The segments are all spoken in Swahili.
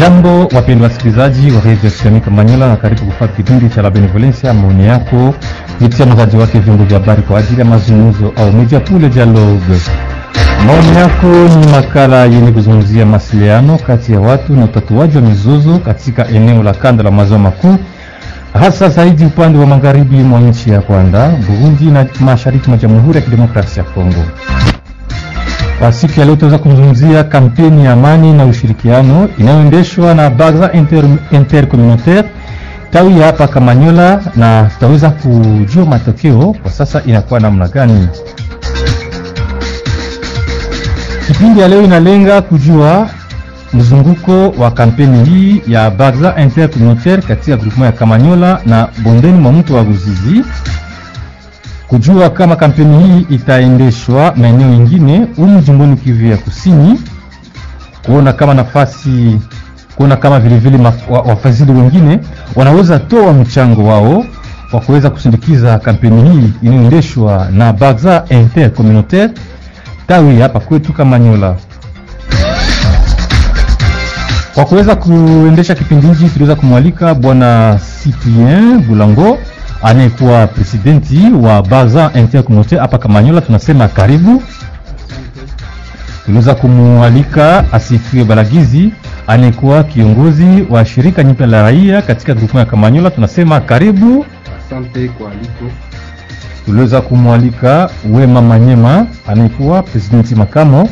Jambo wapendwa wasikilizaji wa redio Simika Manyola, na karibu kufuata kipindi cha La Benevolencia. Maoni yako mzaji wake vyombo vya habari kwa ajili ya mazungumzo au media pule dialogue. Maoni yako ni makala yenye kuzungumzia masiliano kati ya watu na utatuaji wa mizozo katika eneo la kanda la maziwa makuu, hasa zaidi upande wa magharibi mwa nchi ya Rwanda, Burundi na mashariki mwa Jamhuri ya Kidemokrasia ya Kongo. Kwa siku ya leo tunaweza kuzungumzia kampeni ya amani na ushirikiano inayoendeshwa na Baza Inter, Intercommunautaire. Tawi ya hapa Kamanyola, na tutaweza kujua matokeo. Kwa sasa inakuwa namna gani. Kipindi ya leo inalenga kujua mzunguko wa kampeni hii ya Baza Intercommunautaire katika grupu ya Kamanyola na bondeni mwa mto wa Ruzizi kujua kama kampeni hii itaendeshwa maeneo mengine humu jimboni Kivu ya Kusini, kuona kama nafasi, kuona kama vilevile wafadhili wengine wanaweza toa mchango wao kwa kuweza kusindikiza kampeni hii inayoendeshwa na Baza Intercommunautaire tawi hapa kwetu Kamanyola. Kwa kuweza kuendesha kipindi hiki tuliweza kumwalika bwana Cyprien Bulango anayekuwa presidenti wa Baza Intercommunautaire hapa Kamanyola, tunasema karibu. Tuliweza kumwalika Asifiwe Balagizi anayekuwa kiongozi wa shirika nyipya la raia katika grupu ya Kamanyola, tunasema karibu. Asante kwa aliko. Tuliweza kumwalika Wema Manyema anayekuwa presidenti makamo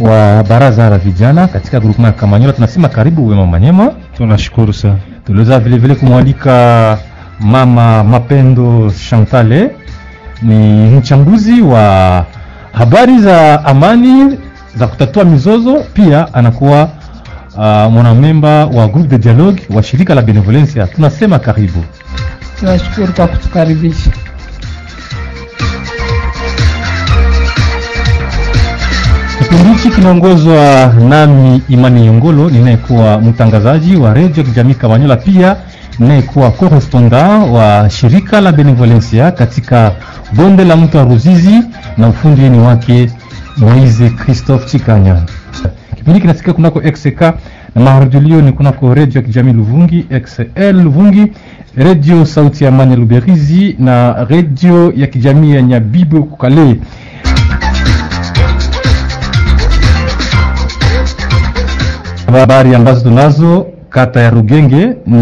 wa baraza la vijana katika grupu ya Kamanyola, tunasema karibu Wema Manyema. Tunashukuru sana. Tuliweza vile vile kumwalika Mama Mapendo Chantale ni mchambuzi wa habari za amani za kutatua mizozo, pia anakuwa uh, mwanamemba wa groupe de dialogue wa shirika la Benevolencia. Tunasema karibu. Tunashukuru kwa kutukaribisha. Kipindi hiki kinaongozwa nami Imani Yongolo, ninayekuwa mtangazaji wa redio kijamii Kamanyola, pia ninayekuwa correspondant wa shirika la Benevolencia katika bonde la mto wa Ruzizi, na ufundi ni wake Moise Christophe Chikanya. Kipindi kinasikia kunako XK na mahardulio ni kunako redio ya kijamii Luvungi XL Luvungi, redio sauti ya amani Luberizi na redio ya kijamii ya Nyabibo Kukale. Habari ambazo tunazo kata ya Rugenge ni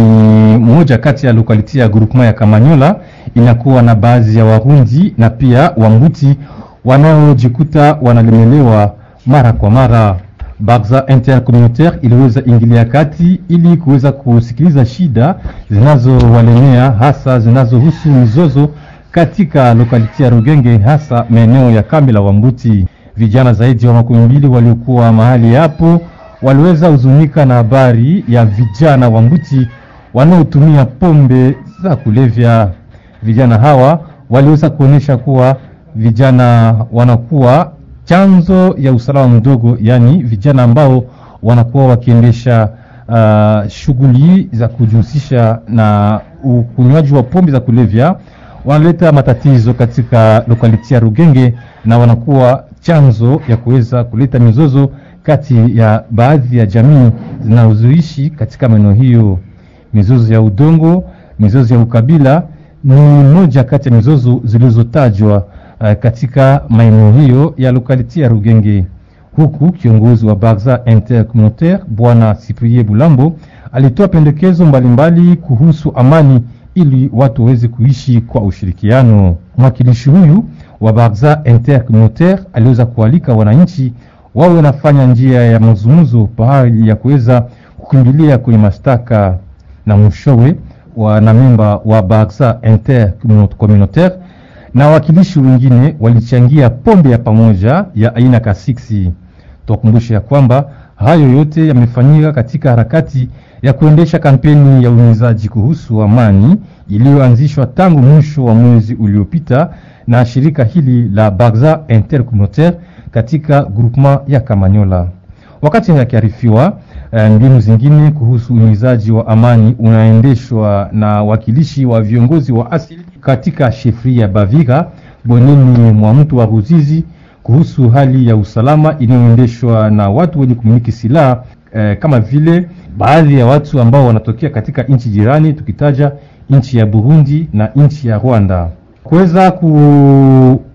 moja kati ya lokaliti ya groupement ya Kamanyola, inakuwa na baadhi ya Warundi na pia Wambuti wanaojikuta wanalemelewa mara kwa mara. Bagza Intercommunautaire iliweza ingilia kati ili kuweza kusikiliza shida zinazowalemea hasa zinazohusu mizozo katika lokaliti ya Rugenge, hasa maeneo ya kambi la Wambuti. Vijana zaidi wa makumi mbili waliokuwa mahali hapo waliweza huzunika na habari ya vijana wa Mbuti wanaotumia pombe za kulevya. Vijana hawa waliweza kuonyesha kuwa vijana wanakuwa chanzo ya usalama mdogo, yaani vijana ambao wanakuwa wakiendesha uh, shughuli za kujihusisha na ukunywaji wa pombe za kulevya, wanaleta matatizo katika lokaliti ya Rugenge na wanakuwa chanzo ya kuweza kuleta mizozo kati ya baadhi ya jamii zinazoishi katika maeneo hiyo. Mizozo ya udongo, mizozo ya ukabila ni moja kati ya mizozo zilizotajwa uh, katika maeneo hiyo ya lokaliti ya Rugenge, huku kiongozi wa Baza Intercommunautaire Bwana Cyprien Bulambo alitoa pendekezo mbalimbali mbali kuhusu amani ili watu waweze kuishi kwa ushirikiano. Mwakilishi huyu wa Baza Intercommunautaire aliweza kualika wananchi wawe wanafanya njia ya mazungumzo pahali ya kuweza kukimbilia kwenye mashtaka, na mwishowe wanamemba wa Baza Intercommunautaire na wawakilishi wengine walichangia pombe ya pamoja ya aina kasiksi. Tuwakumbushe ya kwamba hayo yote yamefanyika katika harakati ya kuendesha kampeni ya uhimizaji kuhusu amani iliyoanzishwa tangu mwisho wa mwezi uliopita na shirika hili la Baza Intercommunautaire katika groupement ya Kamanyola. Wakati yakiarifiwa mbinu zingine kuhusu uhimizaji wa amani unaendeshwa na wakilishi wa viongozi wa asili katika shefria ya Baviga bonini mwa mtu wa Ruzizi kuhusu hali ya usalama inayoendeshwa na watu wenye kumiliki silaha eh, kama vile baadhi ya watu ambao wanatokea katika nchi jirani, tukitaja nchi ya Burundi na nchi ya Rwanda. Kuweza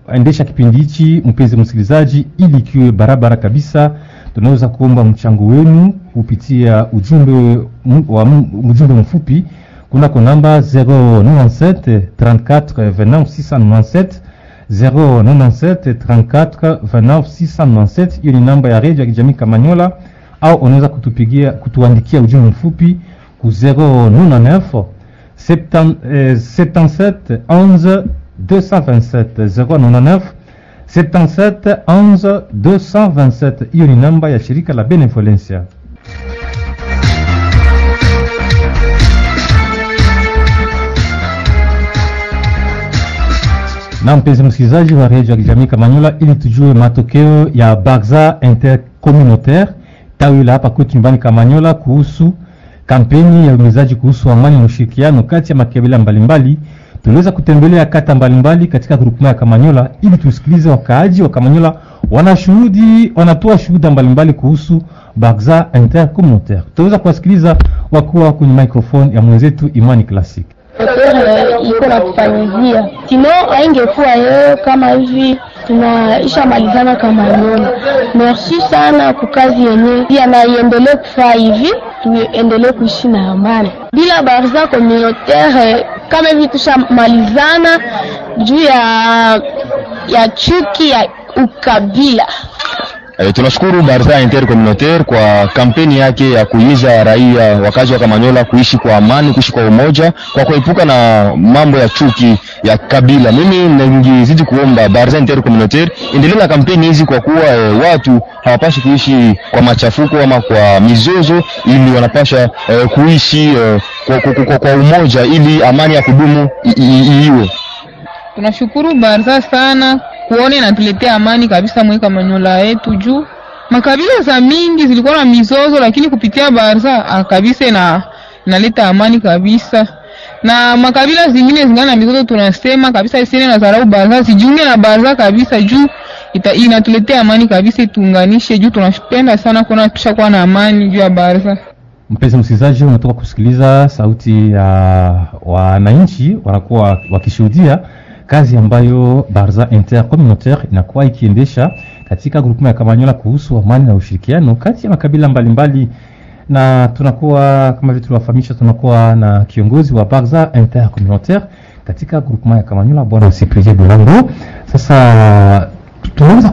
kuendesha kipindi hichi, mpenzi msikilizaji, ili kiwe barabara kabisa, tunaweza kuomba mchango wenu kupitia ujumbe wa ujumbe mfupi kunako namba 097 34 29 697 097 34 29 697. Hiyo ni namba ya redio ya kijamii Kamanyola, au unaweza kutupigia kutuandikia ujumbe mfupi ku 099 77 11 227 099 77 11 227. Hiyo ni namba ya shirika la Benevolencia. Na mpenzi msikilizaji wa redio ya kijamii Kamanyola, ili tujue matokeo ya Barza Intercommunautaire tawi la hapa kwetu nyumbani Kamanyola kuhusu kampeni ya umizaji kuhusu amani na ushirikiano kati ya makabila mbalimbali, tuliweza kutembelea kata mbalimbali katika grupema ya Kamanyola ili tusikilize wakaaji wa Kamanyola wanashuhudi wanatoa shuhuda mbalimbali kuhusu Barza Intercommunautaire. Tutaweza kuwasikiliza wakuwa kwenye microphone ya mwenzetu Imani Classic. iko na natufanyizia sino aingekuwa yeye kama hivi tunaisha malizana kama nyona. Merci sana kwa kazi yenyewe, pia na iendelee kufaa hivi, tuendelee kuishi na amani bila barza communautaire kama hivi tushamalizana juu ya ya chuki ya ukabila. E, tunashukuru Barza Intercommunautaire kwa kampeni yake ya kuhimiza raia wakazi wa Kamanyola kuishi kwa amani, kuishi kwa umoja, kwa kuepuka na mambo ya chuki ya kabila. Mimi ningezidi kuomba Barza Intercommunautaire endelee na kampeni hizi, kwa kuwa e, watu hawapashi kuishi kwa machafuko ama kwa mizozo, ili wanapasha e, kuishi e, kwa, kwa, kwa, kwa umoja ili amani ya kudumu iiwe. Tunashukuru Barza sana kuona inatuletea amani kabisa mweka manyola yetu, juu makabila za mingi zilikuwa na mizozo, lakini kupitia Barza kabisa na inaleta amani kabisa, na makabila zingine zingana na mizozo, tunasema kabisa isiene na zarau baza, sijiunge na baza kabisa, juu inatuletea amani kabisa, tuunganishe juu tunapenda sana kuona tushakuwa na amani juu ya baza. Mpenzi msikilizaji, unatoka kusikiliza sauti ya wananchi wanakuwa wakishuhudia kazi ambayo Barza Intercommunautaire inakuwa ikiendesha katika grupu ya Kamanyola kuhusu amani na ushirikiano kati ya makabila mbalimbali mbali. Na tunakuwa kama vile tuliwafahamisha, tunakuwa na kiongozi wa Barza Intercommunautaire katika grupema ya Kamanyola bwana Cyprien Bulambo. Sasa tunaweza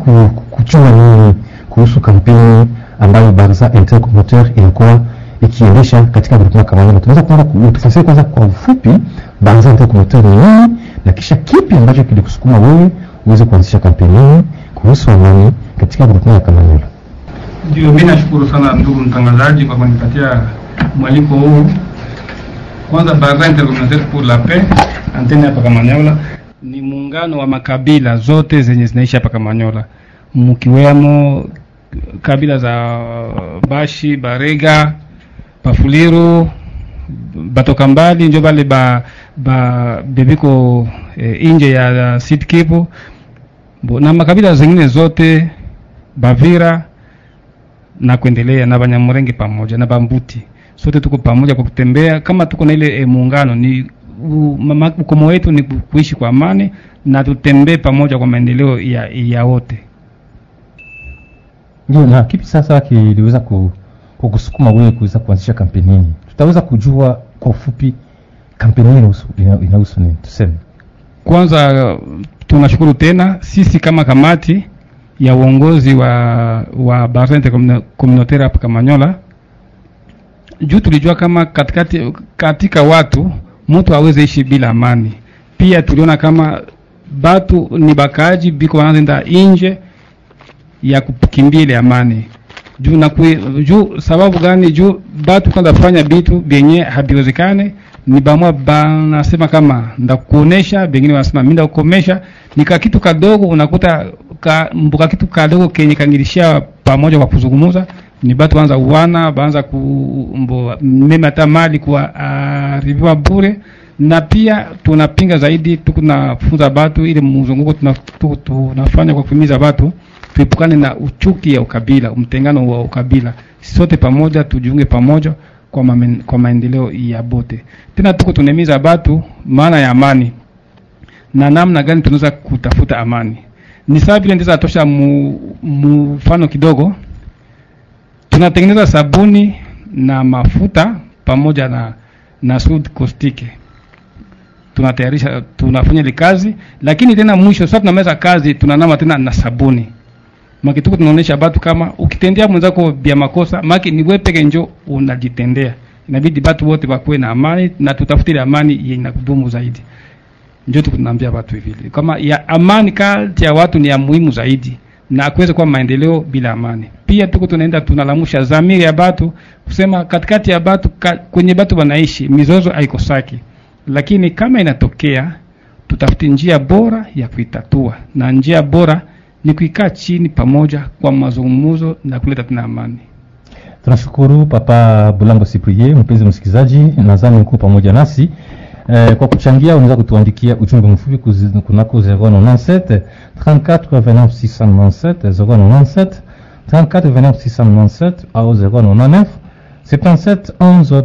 kujua nini kuhusu kampeni ambayo Barza Intercommunautaire inakuwa ikiendesha katika grupema ya Kamanyola? Tunaweza kwanza kutufasiria kwanza kwa ufupi Barza Intercommunautaire ni nini na kisha kipi ambacho kilikusukuma wewe uweze kuanzisha kampeni hii kuhusu amani katika grupema ya Kamanyola? Ndio, mimi nashukuru sana ndugu mtangazaji kwa kunipatia mwaliko huu. Kwanza, Baraza Intercommunautaire pour la Paix. Antenne hapa Kamanyola ni muungano wa makabila zote zenye zinaishi hapa Kamanyola, mkiwemo kabila za Bashi, Barega, Bafuliru, batoka mbali njo bale ba, ba bebiko e, inje ya Sud Kivu. Na makabila zingine zote Bavira na kuendelea na Banyamurenge pamoja na Bambuti, sote tuko pamoja kwa kutembea kama tuko na ile e, muungano. Ni ukomo wetu ni kuishi kwa amani na tutembee pamoja kwa maendeleo ya, ya wote. Ndio, na kipi sasa kiliweza kukusukuma wewe kuweza kuanzisha kampeni hii? Tutaweza kujua kwa ufupi kampeni hii inahusu inahusu nini? Tuseme kwanza, tunashukuru tena sisi kama kamati ya uongozi wa wa Barza Intercommunautaire hapa Kamanyola, juu tulijua kama katikati katika watu mtu aweze ishi bila amani. Pia tuliona kama batu ni bakaji biko wanaenda nje ya kukimbia ile amani juu na juu sababu gani? Juu batu kwanza fanya bitu benye habiwezekane, ni bamwa banasema kama ndakuonesha, bengine wanasema mimi ndakukomesha. Ni ka kitu kadogo, unakuta ka mbuka kitu kadogo kenye kangilishia pamoja kwa kuzungumza ni batu wanza uwana baanza kumbo mema hata mali kwa aribiwa bure, na pia tunapinga zaidi, tukunafunza batu ile mzunguko tunafanya kwa kuhimiza batu tuepukane na uchuki ya ukabila, mtengano wa ukabila. Sote pamoja tujiunge pamoja kwa, mamen, kwa maendeleo ya bote. Tena tuko tunahimiza batu maana ya amani na namna gani tunaweza kutafuta amani. Ni sawa vile ndiza atosha mfano kidogo, tunatengeneza sabuni na mafuta pamoja na na sud kostike tunatayarisha tunafanya ile kazi, lakini tena mwisho sasa tunameza kazi tunanama tena na sabuni maki tuko tunaonesha batu kama ukitendea mwenzako bia makosa maki ni wewe peke njo unajitendea. Inabidi batu wote bakuwe na amani na tutafutile amani yenye inakudumu zaidi. Ndio tuko tunaambia watu hivi kama ya amani kati ya watu ni ya muhimu zaidi na kuweza kuwa maendeleo bila amani. Pia tuko tunaenda tunalamusha zamiri ya batu kusema katikati ya batu ka, kwenye batu wanaishi mizozo haikosaki, lakini kama inatokea tutafuti njia bora ya kuitatua, na njia bora ni kuikaa chini pamoja kwa mazungumzo na kuleta tena amani. Tunashukuru Papa Bulango Siprie. Mpenzi msikilizaji, nadhani uko pamoja nasi eh, kwa kuchangia. Unaweza kutuandikia ujumbe mfupi kunako 097 34 29 697 097 34 29 697 au 099 77 11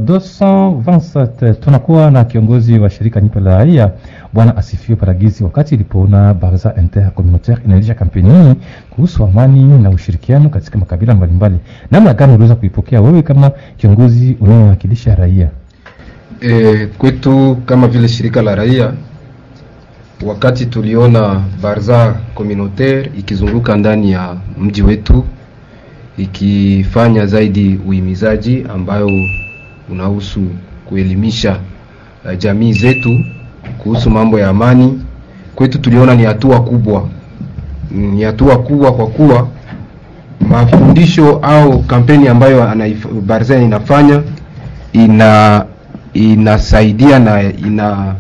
227. Tunakuwa na kiongozi wa shirika Nyipe la Raia Bwana Asifiwe Paragizi, wakati ilipoona baraza intercommunautaire inaendesha kampeni hii kuhusu amani na ushirikiano katika makabila mbalimbali, namna gani uliweza kuipokea wewe kama kiongozi unayewakilisha raia? E, kwetu kama vile shirika la raia, wakati tuliona baraza communautaire ikizunguka ndani ya mji wetu ikifanya zaidi uhimizaji ambayo unahusu kuelimisha uh, jamii zetu kuhusu mambo ya amani, kwetu tuliona ni hatua kubwa, ni hatua kubwa kwa kuwa mafundisho au kampeni ambayo Barzani inafanya ina inasaidia na ina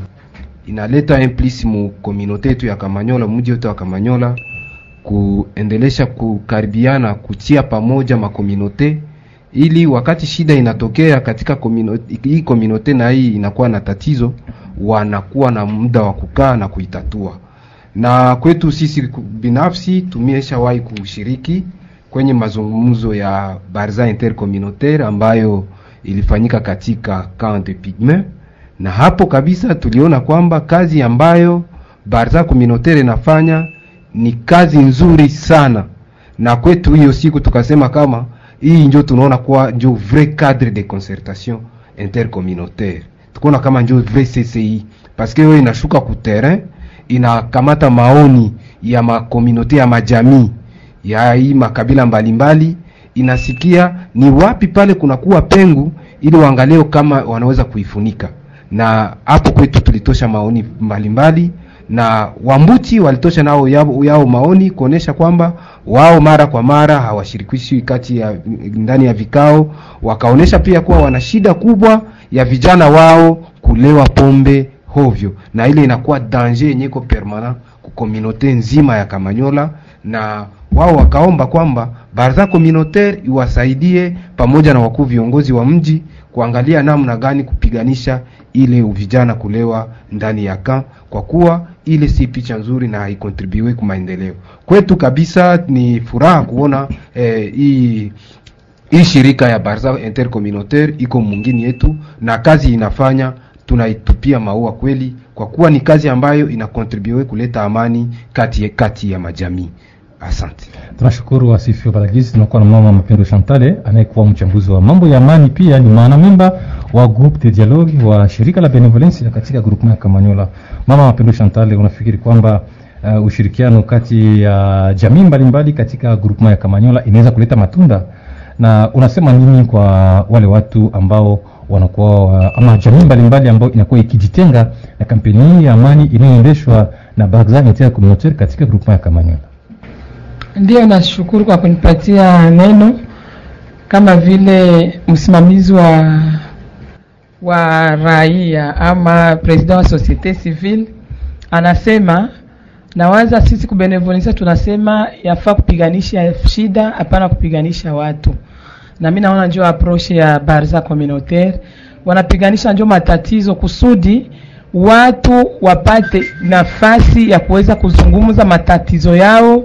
inaleta mu komunote yetu ya Kamanyola, mji wetu wa Kamanyola kuendelesha kukaribiana, kutia pamoja makominote, ili wakati shida inatokea katika kominote, hii kominote na hii inakuwa na tatizo, wanakuwa na muda wa kukaa na kuitatua. Na kwetu sisi binafsi tumeshawahi kushiriki kwenye mazungumzo ya Barza Intercommunautaire ambayo ilifanyika katika Camp de Pygme, na hapo kabisa tuliona kwamba kazi ambayo Barza Communautaire inafanya ni kazi nzuri sana, na kwetu hiyo siku tukasema kama hii njo tunaona kuwa njo vrai cadre de concertation intercommunautaire, tukaona kama njo vrai CCI parce que inashuka ku terrain, inakamata maoni ya makomunote ya majamii ya hii makabila mbalimbali. Mbali, inasikia ni wapi pale kunakuwa pengu ili waangalie kama wanaweza kuifunika, na hapo kwetu tulitosha maoni mbalimbali. mbali, na Wambuti walitosha nao yao, yao maoni kuonesha kwamba wao mara kwa mara hawashirikishwi kati ya ndani ya vikao, wakaonesha pia kuwa wana shida kubwa ya vijana wao kulewa pombe hovyo, na ile inakuwa danger yenye iko permanent ku communauté nzima ya Kamanyola, na wao wakaomba kwamba baraza communautaire iwasaidie pamoja na wakuu viongozi wa mji kuangalia namna gani kupiganisha ile vijana kulewa ndani ya kamp, kwa kuwa ile si picha nzuri na haikontribue kwa maendeleo kwetu kabisa. Ni furaha kuona eh, hii hii shirika ya Barza Intercommunautaire iko mungini yetu na kazi inafanya, tunaitupia maua kweli, kwa kuwa ni kazi ambayo inakontribue kuleta amani kati, kati ya majamii. Asante, tunashukuru Asifio Balagizi. Tunakuwa na mama Mapendo Chantale anayekuwa mchambuzi wa mambo ya amani, pia ni mwanamemba wa groupe de dialogue wa shirika la Benevolence katika groupement ya Kamanyola. Mama Mapendo Chantale, unafikiri kwamba uh, ushirikiano kati ya uh, jamii mbalimbali katika groupement ya Kamanyola inaweza kuleta matunda, na unasema nini kwa wale watu ambao wanakuwa uh, ama jamii mbalimbali ambao inakuwa ikijitenga na kampeni hii ya amani inayoendeshwa na Barza Intercommunautaire katika groupement ya Kamanyola? Ndiyo, nashukuru kwa kunipatia neno kama vile msimamizi wa wa raia ama president wa societe civile anasema. Nawaza sisi kubenevolisa tunasema yafaa kupiganisha shida, hapana kupiganisha watu, na mimi naona njo approach ya Barza communautaire wanapiganisha njo matatizo kusudi watu wapate nafasi ya kuweza kuzungumza matatizo yao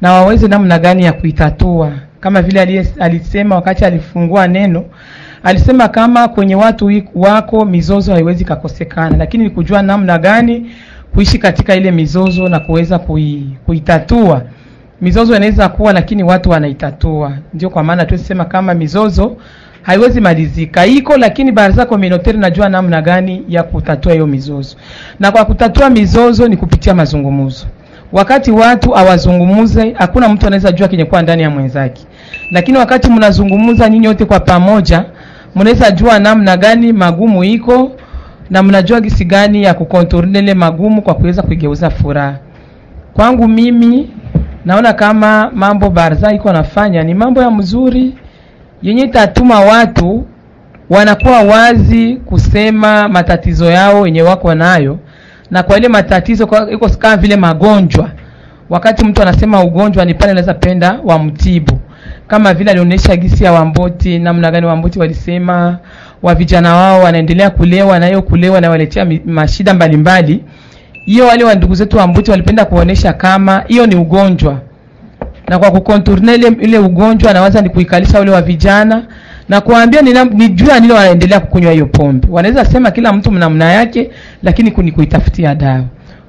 na waweze namna gani ya kuitatua, kama vile alisema wakati alifungua neno, alisema kama kwenye watu wako mizozo haiwezi kakosekana, lakini ni kujua namna gani kuishi katika ile mizozo na kuweza kui, kuitatua. Mizozo inaweza kuwa, lakini watu wanaitatua. Ndio kwa maana tusema kama mizozo haiwezi malizika, iko lakini baraza communautaire najua namna gani ya kutatua hiyo mizozo, na kwa kutatua mizozo ni kupitia mazungumzo. Wakati watu awazungumuze, hakuna mtu anaweza jua kenye kwa ndani ya mwenzake, lakini wakati mnazungumza nyinyi wote kwa pamoja, mnaweza jua namna gani magumu iko na mnajua gisi gani ya kukontrole magumu kwa kuweza kuigeuza furaha. Kwangu mimi naona kama mambo Barza iko nafanya ni mambo ya mzuri. Yenye itatuma watu wanakuwa wazi kusema matatizo yao yenye wako nayo, na kwa ile matatizo kwa- iko kama vile magonjwa. Wakati mtu anasema ugonjwa ni pale anaweza penda wamtibu, kama vile alionyesha gisi ya Wamboti, namna gani Wamboti walisema wa vijana wao wanaendelea kulewa na hiyo kulewa na waletea mashida mbalimbali. Hiyo wale wa ndugu zetu Wamboti walipenda kuonesha kama hiyo ni ugonjwa na kwa kukonturne ile, ugonjwa anawaza ni kuikalisha wale wa vijana na kuambia ni, juu ya nini wanaendelea kukunywa hiyo pombe. Wanaweza sema kila mtu namna yake, lakini kuni kuitafutia dawa.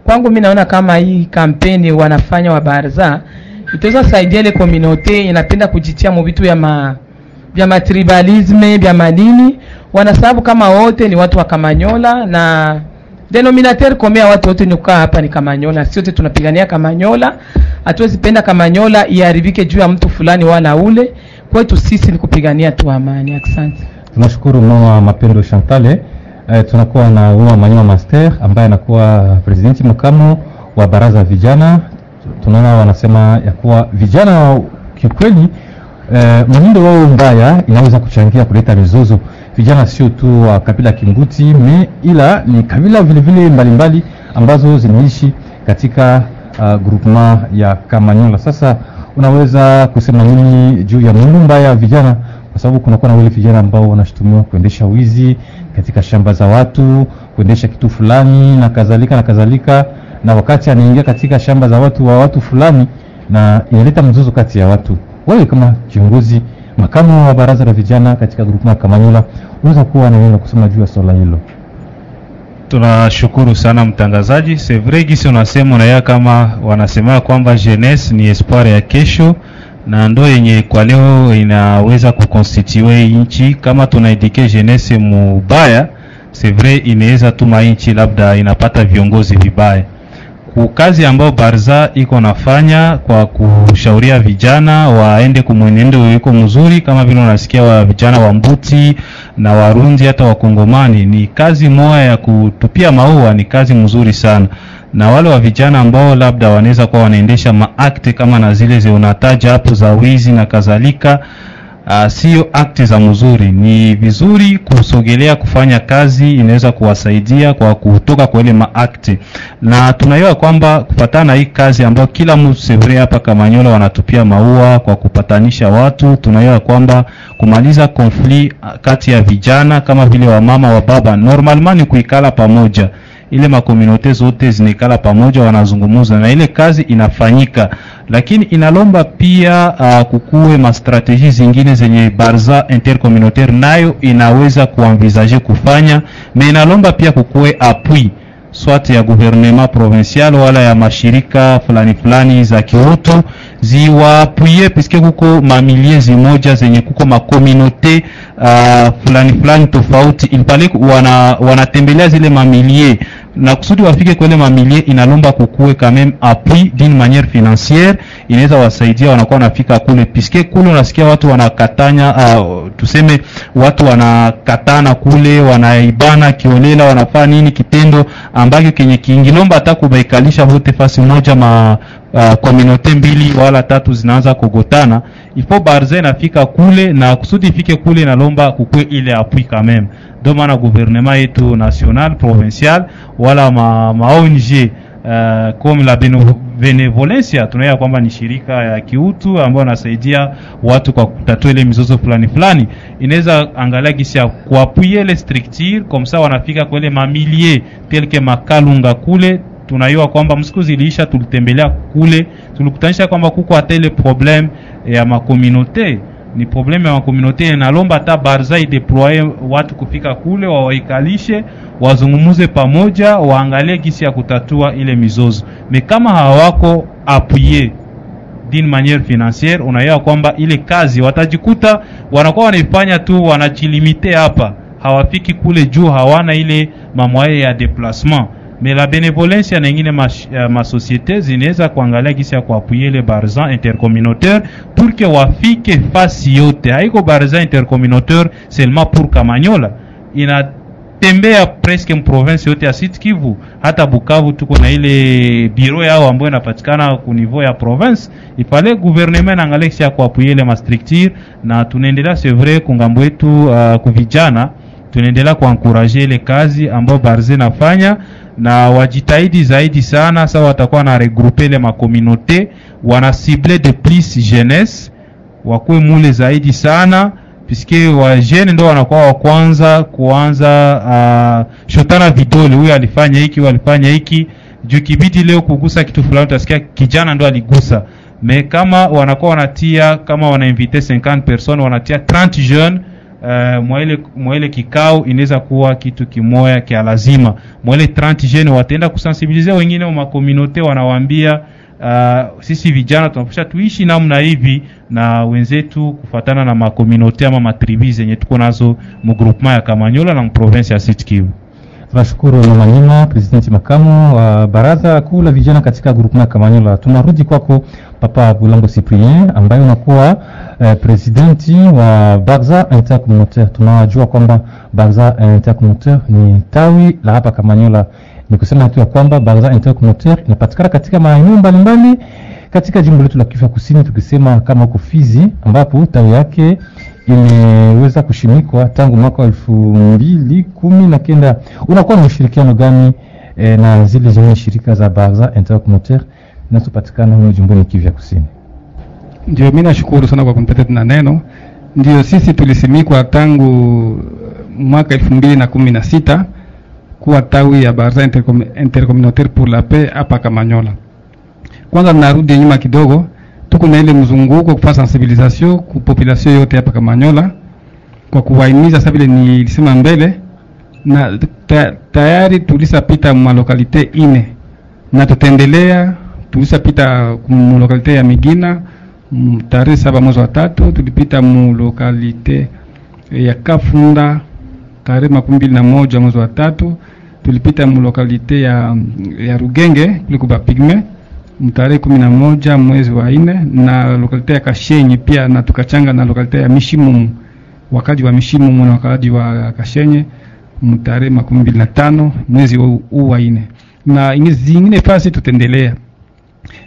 Kwangu mimi naona kama hii kampeni wanafanya wa Barza itaweza saidia ile community inapenda kujitia mu vitu vya ma vya matribalisme vya madini, wanasababu kama wote ni watu wa Kamanyola na denominateur commun ya watu wote ni kukaa hapa ni Kamanyola. Sisi wote tunapigania Kamanyola, hatuwezi penda Kamanyola iharibike juu ya mtu fulani wala ule. Kwetu sisi ni kupigania tu amani. Asante. Tunashukuru mama Mapendo Chantale. Eh, tunakuwa na Uma Manywa Master ambaye anakuwa presidenti makamu wa baraza vijana. Tunaona wanasema ya kuwa vijana kiukweli, eh, mwenendo wao mbaya inaweza kuchangia kuleta mizozo. Vijana sio tu wa kabila Kinguti me, ila ni kabila vilevile vile mbalimbali ambazo zinaishi katika uh, groupement ya Kamanyola. Sasa unaweza kusema nini juu ya mwenendo mbaya wa vijana kwa sababu kunakuwa na wale vijana ambao wanashutumiwa kuendesha wizi katika shamba za watu, kuendesha kitu fulani na kadhalika na kadhalika, na wakati anaingia katika shamba za watu wa watu fulani, na inaleta mzozo kati ya watu. Wewe kama kiongozi makamu wa baraza la vijana katika grupu ya Kamanyola, unaweza kuwa na neno kusema juu ya swala hilo? Tunashukuru sana mtangazaji. Vrai gisi unasema unaya kama wanasema kwamba jeunesse ni espoir ya kesho, na ndo yenye kwa leo inaweza kukonstitue nchi. Kama tunaidike jeunesse mubaya, vrai inaweza tuma nchi labda inapata viongozi vibaya. Kazi ambayo Barza iko nafanya kwa kushauria vijana waende kumwenendo iko mzuri, kama vile unasikia wa vijana wa Mbuti na Warundi hata Wakongomani, ni kazi moja ya kutupia maua, ni kazi mzuri sana. Na wale wa vijana ambao labda wanaweza kuwa wanaendesha maakte kama na zile zionataja hapo za wizi na kadhalika, uh, sio akti za mzuri. Ni vizuri kusogelea kufanya kazi, inaweza kuwasaidia kwa kutoka kwa ile maakti, na tunaiona kwamba kupatana na hii kazi ambayo kila mtu sevre hapa Kamanyola wanatupia maua kwa kupatanisha watu, tunaiona kwamba kumaliza konfli kati ya vijana kama vile wamama wa baba, normalement ni kuikala pamoja ile makomunote zote zinekala pamoja, wanazungumuza na ile kazi inafanyika, lakini inalomba pia uh, kukuwe mastrategie zingine zenye barza intercommunautaire nayo inaweza kuenvisager kufanya, me inalomba pia kukuwe appui swat ya gouvernement provincial wala ya mashirika fulani fulani za kiutu ziwaapuye, piske kuko mamilie zimoja zenye kuko makomunote uh, fulani fulani tofauti, ilipale wana, wanatembelea zile mamilie na kusudi wafike kwele mamilie, inalomba kukue même appui d'une manière financière, inaweza wasaidia wanakuwa wanafika kule, piske kule unasikia watu wanakatanya uh, tuseme watu wanakatana kule, wanaibana kiolela, wanafaa nini kitendo ambacho kenye kingilomba hata kubaikalisha vote fasi moja ma uh, communauté mbili wala tatu zinaanza kugotana, ifo barze nafika kule, na kusudi ifike kule nalomba kukwe ile apui kamem ndo maana guvernema yetu national provincial wala ma, ma ONG uh, comme la benevolencia tunaya kwamba ni shirika ya kiutu ambayo anasaidia watu kwa kutatua ile mizozo fulani fulani, inaweza angalia gisi ya kuapuye ile structure ça wanafika kwele mamilie tel makalunga kule tunaiwa kwamba msiku ziliisha, tulitembelea kule, tulikutanisha kwamba kuko hata ile problem ya makomunote. Ni probleme ya makomunote. Inalomba hata barza ideploye watu kufika kule wawaikalishe wazungumuze pamoja waangalie gisi ya kutatua ile mizozo. Me kama hawako apuye d'une manière financière unaelewa kwamba ile kazi watajikuta wanakuwa wanaifanya tu wanajilimite hapa. Hawafiki kule juu hawana ile mamwaye ya déplacement mais la benevolence na ingine masosiete ma zinaweza kuangalia gisi ya kuapuye ile barzan intercommunautaire. Pour que wafike fasi yote. Haiko barzan intercommunautaire seulement pour kamanyola inatembea presque mprovince yote ya Sud Kivu. Hata Bukavu tuko na ile biro yao ambayo inapatikana ku niveau ya province. Ifale gouvernement inaangalia gisi ya kuapuye ile mastructure na tunaendelea c'est vrai kungambo yetu uh, kuvijana tunaendelea kuankuraje ile kazi ambayo barze nafanya na wajitahidi zaidi sana. Sawa, watakuwa na regroupe ile makomunote wana cible de plus jeunesse wakuwe mule zaidi sana piske wajene ndo wanakuwa wa kwanza kuanza uh, shotana vidole. Huyu alifanya hiki huyu alifanya hiki. Juu kibidi leo kugusa kitu fulani utasikia kijana ndo aligusa. Me kama wanakuwa wanatia kama wanainvite 50 personnes wanatia 30 jeunes uh, mwaile mwaile kikao inaweza kuwa kitu kimoya kia lazima mwaile 30 jeunes wataenda kusensibilize wengine wa makomunote wanawaambia uh, sisi vijana tunapasha tuishi namna hivi na wenzetu kufatana na makomunote ama matribi zenye tuko nazo mu groupement ya Kamanyola na province ya Sud Kivu. Tunashukuru Mama Nyima, presidenti makamu wa baraza kuu la vijana katika groupement na Kamanyola. Tunarudi kwako Papa Bulango Cyprien ambaye unakuwa eh, presidenti wa Barza Intercommunautaire. Tunajua kwamba Barza Intercommunautaire ni tawi la hapa Kamanyola. Ni kusema tu ya kwamba Barza Intercommunautaire inapatikana katika maeneo mbalimbali katika jimbo letu la Kivu Kusini, tukisema kama huko Fizi ambapo tawi yake imeweza kushimikwa tangu mwaka wa elfu mbili kumi na kenda. Unakuwa na ushirikiano gani e, na zile zenye shirika za Barza Intercommunautaire zinazopatikana huyo jimboni kivya Kusini? Ndio, mi nashukuru sana kwa kunipatia tena neno. Ndio, sisi tulisimikwa tangu mwaka elfu mbili na kumi na sita kuwa tawi ya Barza Intercom- Intercommunautaire pour la Paix hapa Kamanyola. Kwanza narudi nyuma kidogo, tuko na ile mzunguko kufanya sensibilisation ku population yote hapa Kamanyola kwa kuwahimiza sasa, vile nilisema mbele, na ta, tayari tulisapita mwa lokalite ine na tutaendelea. Tulisapita mu lokalite ya Migina tarehe saba mwezi wa tatu, tulipita mu lokalite ya Kafunda tarehe makumi mbili na moja mwezi wa tatu, tulipita mu lokalite ya, ya Rugenge kule kuba pigme tarehe kumi na moja mwezi wa nne na lokalite ya Kashenye pia na tukachanga na lokalite ya Mishimumu wakaji wa Mishimumu na wakaji wa Kashenye mtarehe makumi mbili na tano mwezi huu wa nne na zingine fasi tutendelea.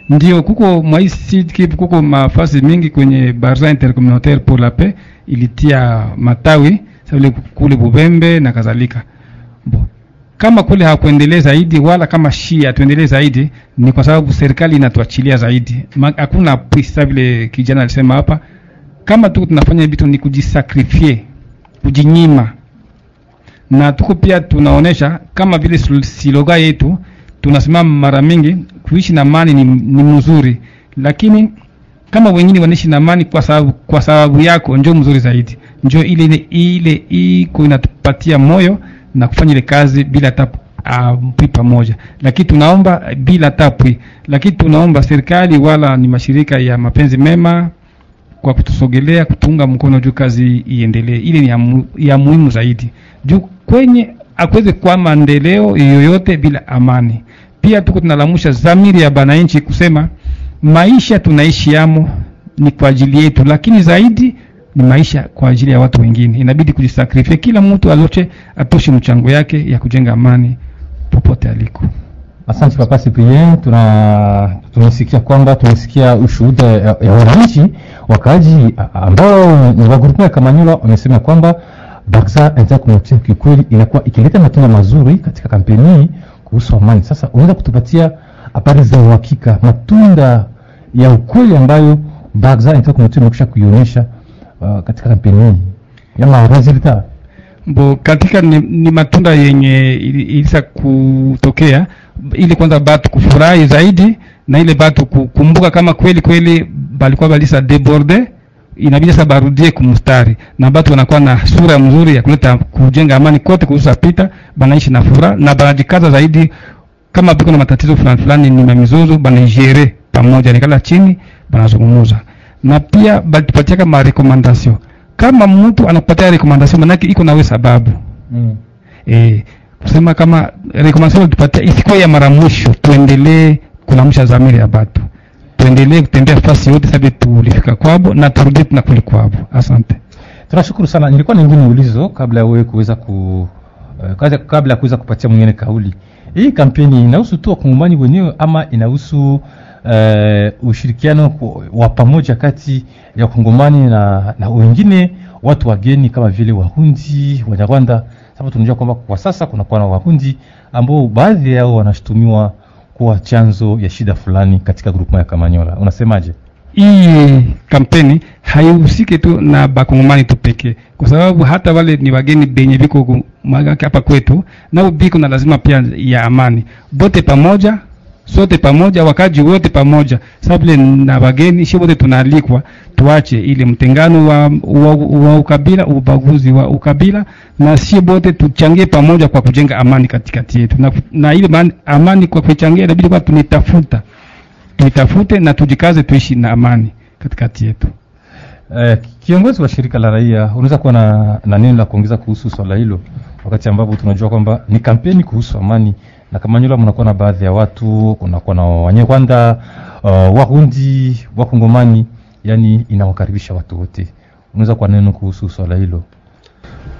Ndio kuko mwaisi kipu, kuko mafasi mingi kwenye Barza Intercommunautaire pour la Paix ilitia matawi sababu kule Bubembe na kadhalika. Bo kama kule hakuendelee zaidi wala kama shia tuendelee zaidi, ni kwa sababu serikali inatuachilia zaidi. Hakuna pesa vile kijana alisema hapa, kama tuko tunafanya vitu ni kujisakrifie, kujinyima, na tuko pia tunaonesha kama vile siloga yetu tunasimama mara mingi, kuishi na amani ni, ni mzuri, lakini kama wengine wanaishi na amani kwa sababu kwa sababu yako, njo mzuri zaidi, njo ile ile ile iko inatupatia moyo na kufanya ile kazi bila tap uh, pamoja, lakini tunaomba bila tapwi, lakini tunaomba serikali wala ni mashirika ya mapenzi mema kwa kutusogelea kutunga mkono juu kazi iendelee. Ile ni ya, mu, ya muhimu zaidi juu kwenye akuweze kwa maendeleo yoyote bila amani. Pia tuko tunalamusha zamiri ya bananchi kusema maisha tunaishi yamo ni kwa ajili yetu, lakini zaidi ni maisha kwa ajili ya watu wengine. Inabidi kujisakrifia, kila mtu aloche atoshe mchango yake ya kujenga amani popote aliko. Asante Papa Cyprien, tuna tumesikia kwamba tumesikia ushuhuda ya, wananchi wakaaji ambao ni wa grupu ya Kamanyola wamesema kwamba Barza Intercommunautaire kikweli inakuwa ikileta matunda mazuri katika kampeni kuhusu amani. Sasa unaweza kutupatia habari za uhakika, matunda ya ukweli ambayo Barza Intercommunautaire imekwisha kuionyesha uh, katika kampeni hii ama resulta? Bo, katika ni, ni matunda yenye ilisa kutokea ili kwanza batu kufurahi zaidi na ile batu kukumbuka kama kweli kweli balikuwa balisa deborde inabidi sasa barudie kumstari na batu wanakuwa na sura mzuri ya kuleta kujenga amani kote kuhusu pita banaishi na furaha na banajikaza zaidi kama biko na matatizo fulani fulani ni mamizozo banaijere pamoja nikala chini banazungumuza na pia balitupatia kama recommendation. Kama mtu anakupatia recommendation manake iko nawe sababu. Mm. E, kusema kama recommendation tupatia isikuwa ya mara mwisho tuendelee kulamsha zamiri ya batu. Tuendelee kutembea fasi yote sababu tulifika kwabo na turudi tena kule kwabo. Asante. Tunashukuru sana. Nilikuwa na ulizo kabla ya wewe kuweza ku uh, kabla- kabla ya kuweza kupatia mwingine kauli. Hii kampeni inahusu tu wakongomani wenyewe ama inahusu uh, ushirikiano wa pamoja kati ya Kongomani na, na wengine watu wageni kama vile wahundi wanyarwanda. Sababu tunajua kwamba kwa sasa kunakuwa na wahundi ambao baadhi yao wanashutumiwa kuwa chanzo ya shida fulani katika grupu ya kamanyola. Unasemaje? Hii kampeni haihusiki tu na bakongomani tu pekee kwa sababu hata wale ni wageni benye viko ku- hapa kwetu nao biko na lazima pia ya amani. Bote pamoja sote pamoja wakaji wote pamoja. Sababu ile na wageni shi wote tunaalikwa tuache ile mtengano wa, wa, wa ukabila ubaguzi wa ukabila na si bote tuchangie pamoja kwa kujenga amani katikati yetu. Na, na ile amani kwa kuchangia inabidi kwa tunitafuta. Tuitafute na tujikaze tuishi na amani katikati yetu. Eh, kiongozi wa shirika la raia unaweza kuwa na, na neno la kuongeza kuhusu swala hilo wakati ambapo tunajua kwamba ni kampeni kuhusu amani na Kamanyola mnakuwa na baadhi ya watu kunakuwa na Wanyarwanda uh, Warundi Wakongomani yani inawakaribisha watu wote. Unaweza kwa neno kuhusu swala hilo?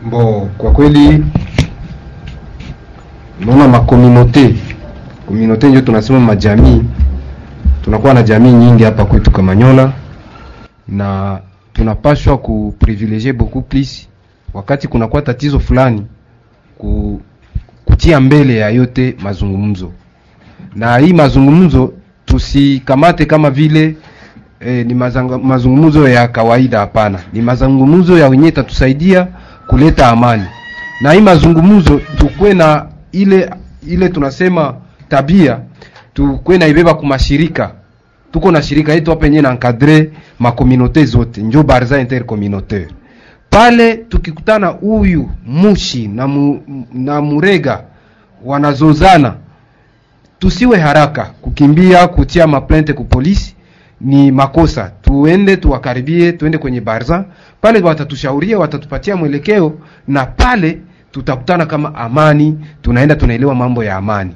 Mbo kwa kweli naona makomunote komunote ndio tunasema majamii, tunakuwa na jamii nyingi hapa kwetu Kamanyola, na tunapashwa kuprivilege beaucoup plus. Wakati kunakuwa tatizo fulani ku, kutia mbele ya yote mazungumzo, na hii mazungumzo tusikamate kama vile eh, ni mazungumzo ya kawaida. Hapana, ni mazungumzo ya wenyewe tatusaidia kuleta amani, na hii mazungumzo tukwe na ile ile tunasema tabia, tukwe na ibeba kumashirika. Tuko na shirika yetu hapa yenye na encadre makomunote zote, njo barza intercommunautaire pale tukikutana huyu mushi na, mu, na murega wanazozana tusiwe haraka kukimbia kutia maplente ku polisi ni makosa. Tuende tuwakaribie tuende kwenye barza. Pale watatushauria watatupatia mwelekeo na pale tutakutana kama amani. Tunaenda tunaelewa mambo ya amani.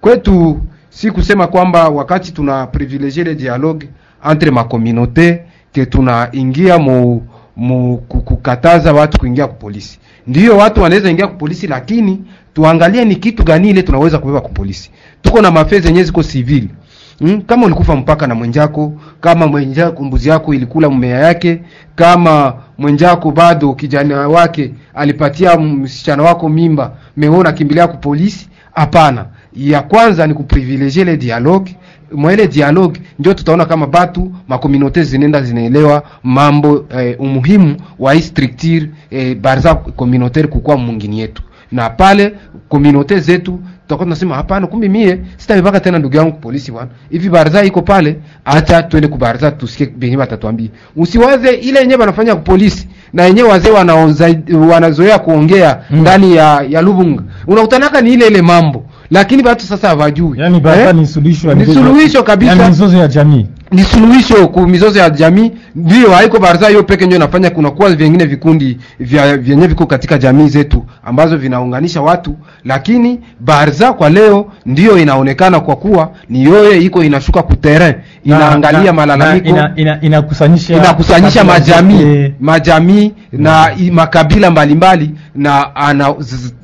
Kwetu si kusema kwamba wakati tuna privilegier le dialogue entre ma communauté ke tunaingia mu, kukataza watu kuingia kupolisi. ndiyo watu wanaweza ingia kupolisi, lakini tuangalie ni kitu gani ile tunaweza kubeba kupolisi. tuko na mafee zenyewe ziko civil Mm, kama ulikufa mpaka na mwenjako, kama mwenjako mbuzi yako ilikula mmea yake, kama mwenjako bado kijana wake alipatia msichana wako mimba, meona kimbilia ku polisi, hapana. Ya kwanza ni kuprivilegie le dialogue. Mwele dialogue ndio tutaona kama batu makomunote zinenda zinaelewa mambo eh, umuhimu wa hii structure eh, barza communautaire kukua mwingine yetu. Na pale komunote zetu tutakuwa tunasema hapana, kumbe mie sitaibaka tena ndugu yangu polisi bwana, hivi barza iko pale, acha twende ku barza tusikie benye batatuambia. Usiwaze ile yenyewe wanafanya ku polisi na yenyewe wazee wanaonza wanazoea kuongea Mm. ndani ya ya Lubunga, unakutanaka ni ile ile mambo, lakini watu sasa hawajui. Yani baba Eh? ni suluhisho Ni suluhisho kabisa. ya mizozo ya jamii. Ni suluhisho ku mizozo ya jamii. Ndio haiko barza hiyo peke ndio inafanya, kuna kuwa vingine vikundi vya vyenye viko katika jamii zetu ambazo vinaunganisha watu, lakini barza kwa leo ndio inaonekana kwa kuwa ni yoye iko inashuka ku terrain, inaangalia Na- na- malalamiko. na- ina- ina- inakusanyisha inakusanyisha majamii. majamii na i- makabila mbalimbali na ana-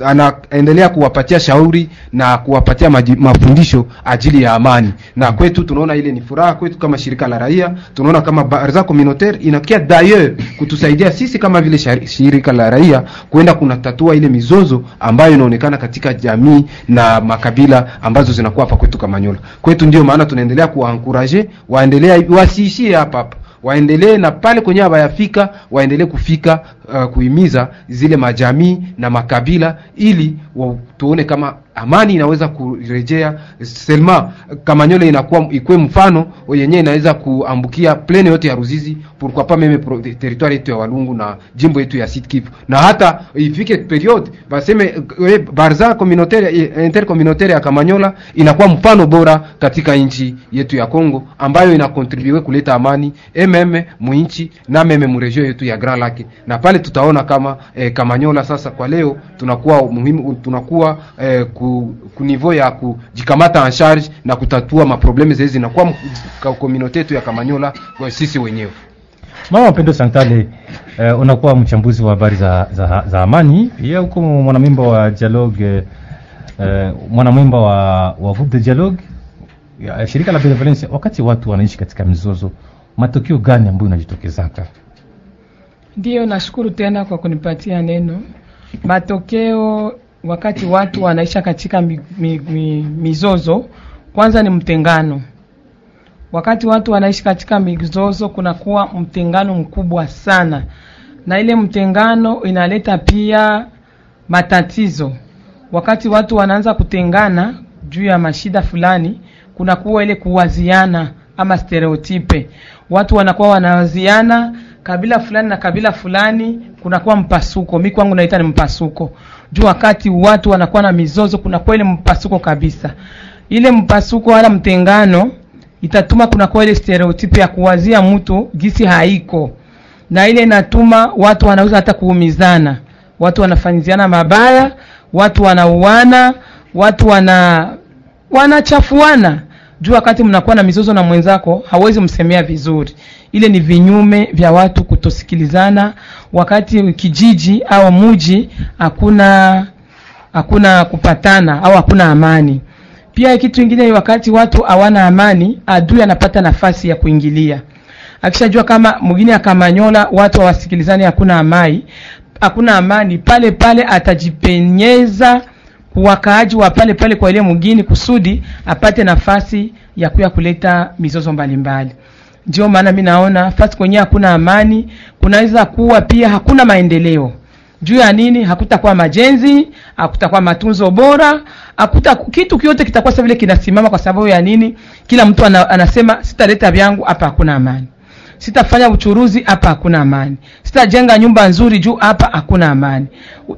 anaendelea kuwapatia shauri na kuwapatia maji, mafundisho ajili ya amani. Na kwetu tunaona ile ni furaha kwetu kama shirika la raia tunaona kama barza communautaire inakia d'ailleurs kutusaidia sisi kama vile shirika la raia kwenda kunatatua ile mizozo ambayo inaonekana katika jamii na makabila ambazo zinakuwa hapa kwetu Kamanyola kwetu ndio maana tunaendelea kuwaencourager waendelee wasiishie hapa hapa waendelee na pale kwenye abayafika waendelee kufika uh, kuhimiza zile majamii na makabila ili tuone kama amani inaweza kurejea. Selma Kamanyola inakuwa ikuwe mfano yenyewe inaweza kuambukia plene yote ya Ruzizi pourquoi pas meme territoire yetu ya Walungu na jimbo yetu ya Sud Kivu. Na hata ifike periode baseme e, barza communautaire eh, intercommunautaire ya Kamanyola inakuwa mfano bora katika nchi yetu ya Kongo ambayo inakontribue kuleta amani mm muinchi na meme murejio yetu ya Grand Lake na pale tutaona kama eh, Kamanyola sasa kwa leo tunakuwa muhimu tunakuwa eh, ku, ku ku niveau ya kujikamata en charge na kutatua maprobleme zezi na kwa komunote yetu ya Kamanyola kwa sisi wenyewe. Mama Pendo Santale, eh, unakuwa mchambuzi wa habari za, za, za amani, pia huko mwanamemba wa dialogue eh, mwanamemba wa, wa groupe de dialogue ya shirika la Benevolence. Wakati watu wanaishi katika mizozo, matokeo gani ambayo inajitokezaka? Ndiyo, nashukuru tena kwa kunipatia neno. Matokeo wakati watu wanaisha katika mi, mi, mi, mizozo, kwanza ni mtengano. Wakati watu wanaishi katika mizozo, kunakuwa mtengano mkubwa sana, na ile mtengano inaleta pia matatizo. Wakati watu wanaanza kutengana juu ya mashida fulani, kunakuwa ile kuwaziana ama stereotipe. Watu wanakuwa wanawaziana kabila fulani na kabila fulani, kunakuwa mpasuko. Mi kwangu naita ni mpasuko juu wakati watu wanakuwa na mizozo, kunakuwa ile mpasuko kabisa. Ile mpasuko wala mtengano itatuma kunakuwa ile stereotipi ya kuwazia mtu gisi haiko, na ile inatuma watu wanaweza hata kuumizana, watu wanafanyiziana mabaya, watu wanauana, watu wana wanachafuana juu wakati mnakuwa na mizozo na mwenzako hawezi msemea vizuri. Ile ni vinyume vya watu kutosikilizana, wakati kijiji au muji hakuna hakuna kupatana au hakuna amani. Pia kitu kingine, wakati watu hawana amani, adui anapata nafasi ya kuingilia. Akishajua kama mwingine akamanyola, watu hawasikilizani, hakuna amani, hakuna amani, pale pale atajipenyeza wakaaji wa pale pale kwa ile mgini kusudi apate nafasi ya kuya kuleta mizozo mbalimbali. Ndio maana mi naona fasi kwenye hakuna amani, kunaweza kuwa pia hakuna maendeleo. Juu ya nini? Hakutakuwa majenzi, hakutakuwa matunzo bora, hakuta kitu kyote kitakuwa sasa vile kinasimama. Kwa sababu ya nini? Kila mtu ana, anasema sitaleta vyangu hapa, hakuna amani sitafanya uchuruzi hapa, hakuna amani. Sitajenga nyumba nzuri juu hapa, hakuna amani.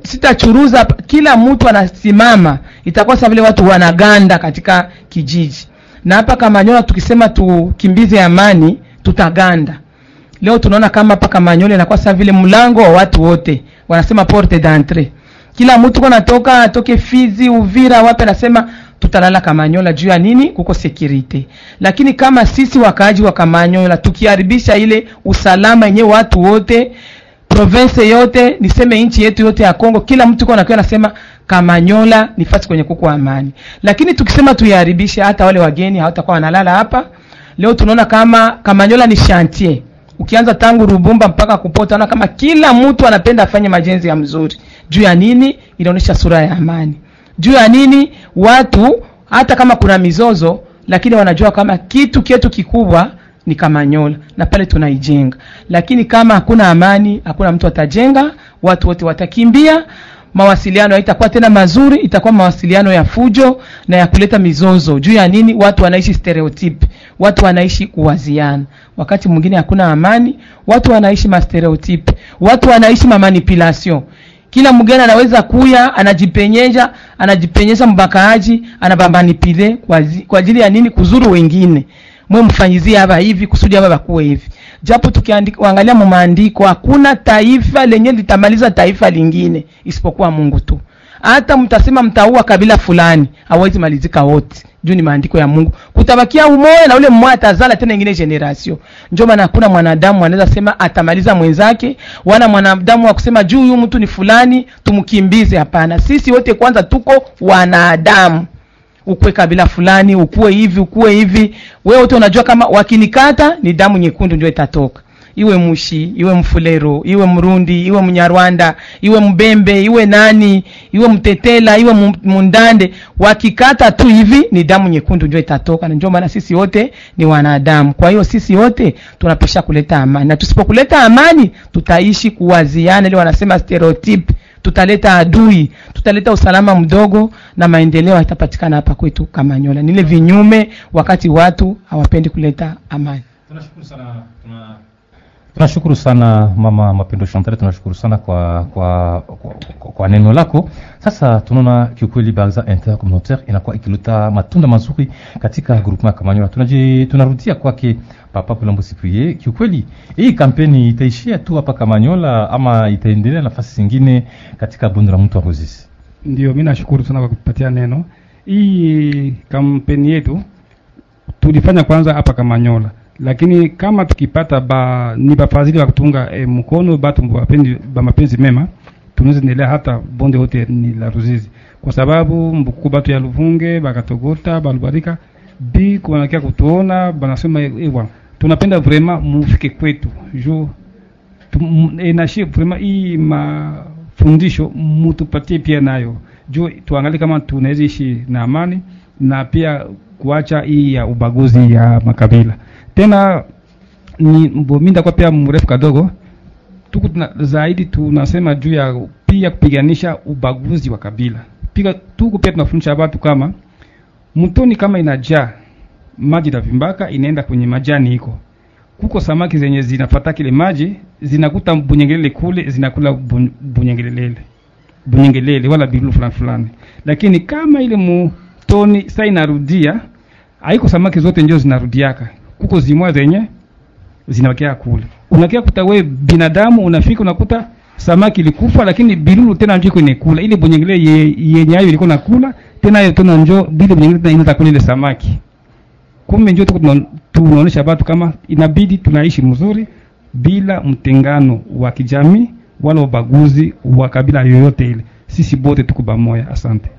Sitachuruza. Kila mtu anasimama, itakuwa vile watu wanaganda katika kijiji. Na hapa Kamanyola tukisema tukimbize amani, tutaganda. Leo tunaona kama hapa Kamanyola inakuwa sasa vile mlango wa watu wote, wanasema porte d'entrée. Kila mtu kwa natoka atoke Fizi, Uvira, wapi, anasema tutalala Kamanyola juu ya nini? Kuko security. Lakini kama sisi wakaaji wa Kamanyola tukiharibisha ile usalama yenye watu wote province yote, niseme nchi yetu yote ya Kongo, kila mtu kwa anakuwa anasema Kamanyola ni fasi kwenye kuko amani. Lakini tukisema tuiharibishe, hata wale wageni hawatakuwa wanalala hapa. Leo tunaona kama Kamanyola ni chantier ukianza tangu Rubumba mpaka Kupota, na kama kila mtu anapenda afanye majenzi ya mzuri. Juu ya nini? Inaonyesha sura ya amani. Juu ya nini? Watu hata kama kuna mizozo, lakini wanajua kama kitu kietu kikubwa ni Kamanyola na pale tunaijenga. Lakini kama hakuna amani, hakuna mtu atajenga, watu wote watakimbia, mawasiliano haitakuwa tena mazuri, itakuwa mawasiliano ya fujo na ya kuleta mizozo. Juu ya nini? Watu wanaishi stereotype, watu wanaishi kuwaziana. Wakati mwingine hakuna amani, watu wanaishi mastereotype watu wanaishi ma manipulation. Kila mgeni anaweza kuya anajipenyeza, anajipenyeza mbakaaji, anabambanipile kwa, zi- kwa ajili ya nini? Kuzuru wengine mwe mfanyizie hapa hivi kusudi hapa bakuwe hivi. Japo tukiangalia mu maandiko hakuna taifa lenye litamaliza taifa lingine isipokuwa Mungu tu. Hata mtasema mtaua kabila fulani, hawezi malizika wote. Juu ni maandiko ya Mungu. Kutabakia umoja na ule mmoja atazala tena ingine generation. Ndio maana hakuna mwanadamu anaweza sema atamaliza mwenzake, wala mwanadamu wa kusema juu huyu mtu ni fulani tumkimbize. Hapana, sisi wote kwanza tuko wanadamu ukue kabila fulani, ukue hivi, ukue hivi. Wewe wote unajua kama wakinikata ni damu nyekundu ndio itatoka. Iwe Mushi, iwe Mfulero, iwe Mrundi, iwe Mnyarwanda, iwe Mbembe, iwe nani, iwe Mtetela, iwe Mu- Mundande, wakikata tu hivi ni damu nyekundu ndio itatoka. Na ndio maana sisi wote ni wanadamu. Kwa hiyo sisi wote tunapisha kuleta amani, na tusipokuleta amani tutaishi kuwaziana, ile wanasema stereotype tutaleta adui tutaleta usalama mdogo na maendeleo haitapatikana hapa kwetu kamanyola. Nile vinyume wakati watu hawapendi kuleta amani. Tunashukuru sana mama mapendo chantal tunashukuru sana kwa kwa, kwa, kwa, kwa neno lako. Sasa tunaona kiukweli baraza intercommunautaire inakuwa ikileta matunda mazuri katika groupement ya kamanyola. Tunaji tunarudia kwake papa pulambo Sipuye, kiukweli hii kampeni itaishia tu hapa kamanyola ama itaendelea nafasi zingine katika bonde la mtu wa Ndio, mimi nashukuru sana kwa kutupatia neno. Hii kampeni yetu tulifanya kwanza hapa Kamanyola, lakini kama tukipata ba ni bafadhili wa kutunga e, mkono batu ba mapenzi mema, tunaweza endelea hata bonde yote ni la Ruzizi, kwa sababu mbuku batu ya Luvunge bakatogota balubarika bi kuwanakia kutuona banasema ewa tunapenda vrema mufike kwetu. Ju enashie vrema hii mafundisho mutupatie pia nayo. Juu tuangalie kama tunaweza ishi na amani na pia kuacha hii ya ubaguzi ya makabila tena ni mi nitakuwa pia mrefu kadogo. Tuku tuna, zaidi tunasema juu ya pia kupiganisha ubaguzi wa kabila. Pia tuku pia tunafundisha watu kama mtoni kama inajaa maji tavimbaka inaenda kwenye majani iko. Kuko samaki zenye zinafata kile maji zinakuta bunyengelele kule zinakula bun- bunyengelele bunyengelele wala bilulu fulani fulani. Lakini kama ile mtoni sasa inarudia haiko samaki zote ndio zinarudiaka kuko zimwa zenye zinabakia kule. Unakia kuta we binadamu unafika unakuta samaki ilikufa lakini bilulu tena njo iko inakula ile bonyengele ye- yenye ayo ilikuwa nakula tena ayo tena njo bile bonyengele tena inaenda kula ile samaki. Kumbe njo tunaonesha watu kama inabidi tunaishi mzuri bila mtengano wa kijamii wala ubaguzi wa kabila yoyote ile. Sisi bote tuko pamoja. Asante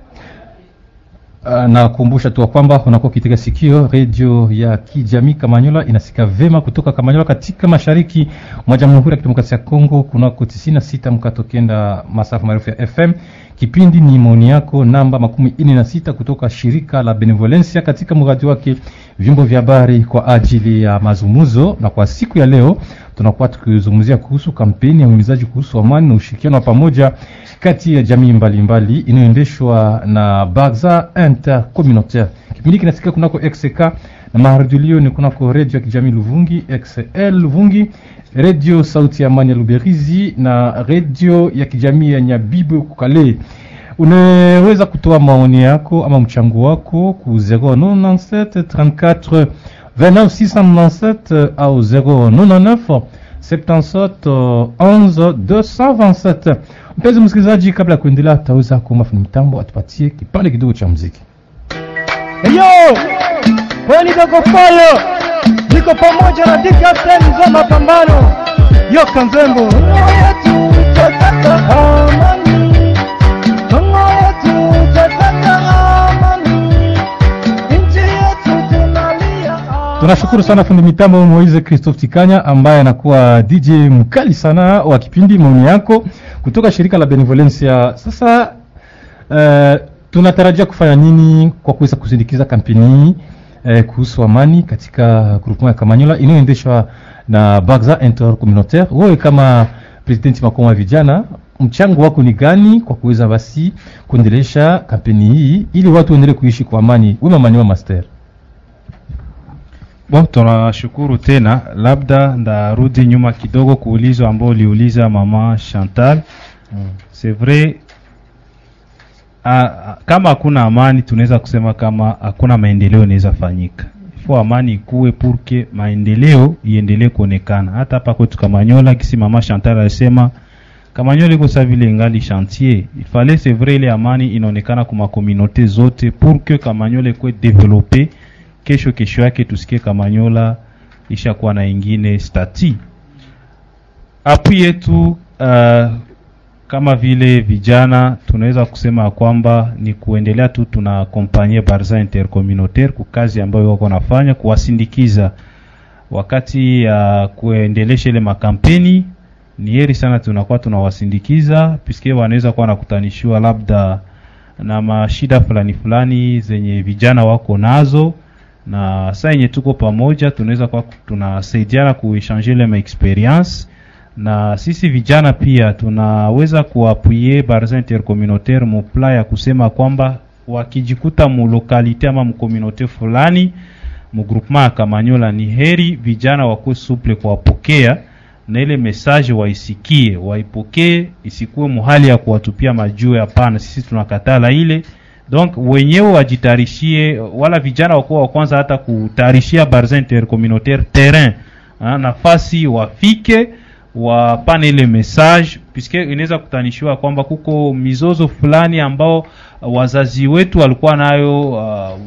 Uh, nakumbusha tu kwamba unakuwa ukitega sikio redio ya kijamii Kamanyola inasika vema kutoka Kamanyola katika mashariki mwa Jamhuri ya Kidemokrasia ya Kongo kunako 96 mkato kenda masafa marefu ya FM. Kipindi ni maoni yako namba makumi ine na sita kutoka shirika la Benevolencia katika mradi wake vyombo vya habari kwa ajili ya mazungumzo, na kwa siku ya leo tunakuwa tukizungumzia kuhusu kampeni ya uhimizaji kuhusu amani na ushirikiano wa pamoja kati ya jamii mbalimbali inayoendeshwa na Baza Intercommunautaire. Kipindi kinasikika kunako XK na maharudilio ni kunako redio ya kijamii Luvungi XL Luvungi, redio sauti ya amani ya Luberizi na redio ya kijamii ya Nyabibu Kukale. Unaweza kutoa maoni yako ama mchango wako ku 097 34 29697 au 099 77 11 227. Mpenzi msikilizaji, kabla ya kuendelea, tutaweza kuomba fundi mitambo atupatie kipande kidogo cha muziki. Yo, kwani dogo polo niko pamoja na Dika sehemu za mapambano. Yo Kanzembo, Tunashukuru sana fundi mitambo Moise Christophe Tikanya ambaye anakuwa DJ mkali sana wa kipindi maoni yako kutoka shirika la Benevolencia. Sasa uh, tunatarajia kufanya nini kwa kuweza kusindikiza kampeni eh, kuhusu amani katika groupement ya Kamanyola inayoendeshwa na Bagza Intercommunautaire. Wewe kama presidenti makoma vijana, mchango wako ni gani kwa kuweza basi kuendelesha kampeni hii ili watu waendelee kuishi kwa amani? Wewe Maniwa Master. Bon, tunashukuru tena. Labda ndarudi nyuma kidogo kuulizwa ambao uliuliza mama Chantal. Mm. C'est vrai a, kama hakuna amani tunaweza kusema kama hakuna maendeleo inaweza fanyika. Ifo amani ikuwe purke maendeleo iendelee kuonekana. Hata hapa kwetu Kamanyola, kisi mama Chantal alisema Kamanyola iko sa vile ngali chantier. Il fallait c'est vrai ile amani inaonekana kwa communauté zote pour que Kamanyola ikuwe développé kesho kesho yake tusikie Kamanyola ishakuwa na ingine stati. apu yetu uh, kama vile vijana tunaweza kusema kwamba ni kuendelea tu tuna akompanye Barza Intercommunautaire kwa kazi ambayo wako nafanya kuwasindikiza wakati ya uh, kuendelesha ile makampeni. Ni heri sana tunakuwa tunawasindikiza piske wanaweza kuwa nakutanishiwa labda na mashida fulani fulani zenye vijana wako nazo na saa yenye tuko pamoja tunaweza kuwa tunasaidiana kuechange ile maexperience na sisi vijana pia tunaweza kuapuye barza intercommunautaire mupla ya kusema kwamba wakijikuta mulokalite ama mkomunaute fulani mugroupement ya Kamanyola, ni heri vijana wakuwe suple kuwapokea na ile message waisikie, waipokee, isikuwe muhali ya kuwatupia majuu. Hapana, sisi tunakatala ile donc wenyewe wajitarishie, wala vijana wakuwa wa kwanza hata kutarishia barza intercommunautaire terrain ha, nafasi wafike wapane ile message puisque inaweza kutanishiwa kwamba kuko mizozo fulani ambao wazazi wetu walikuwa nayo uh,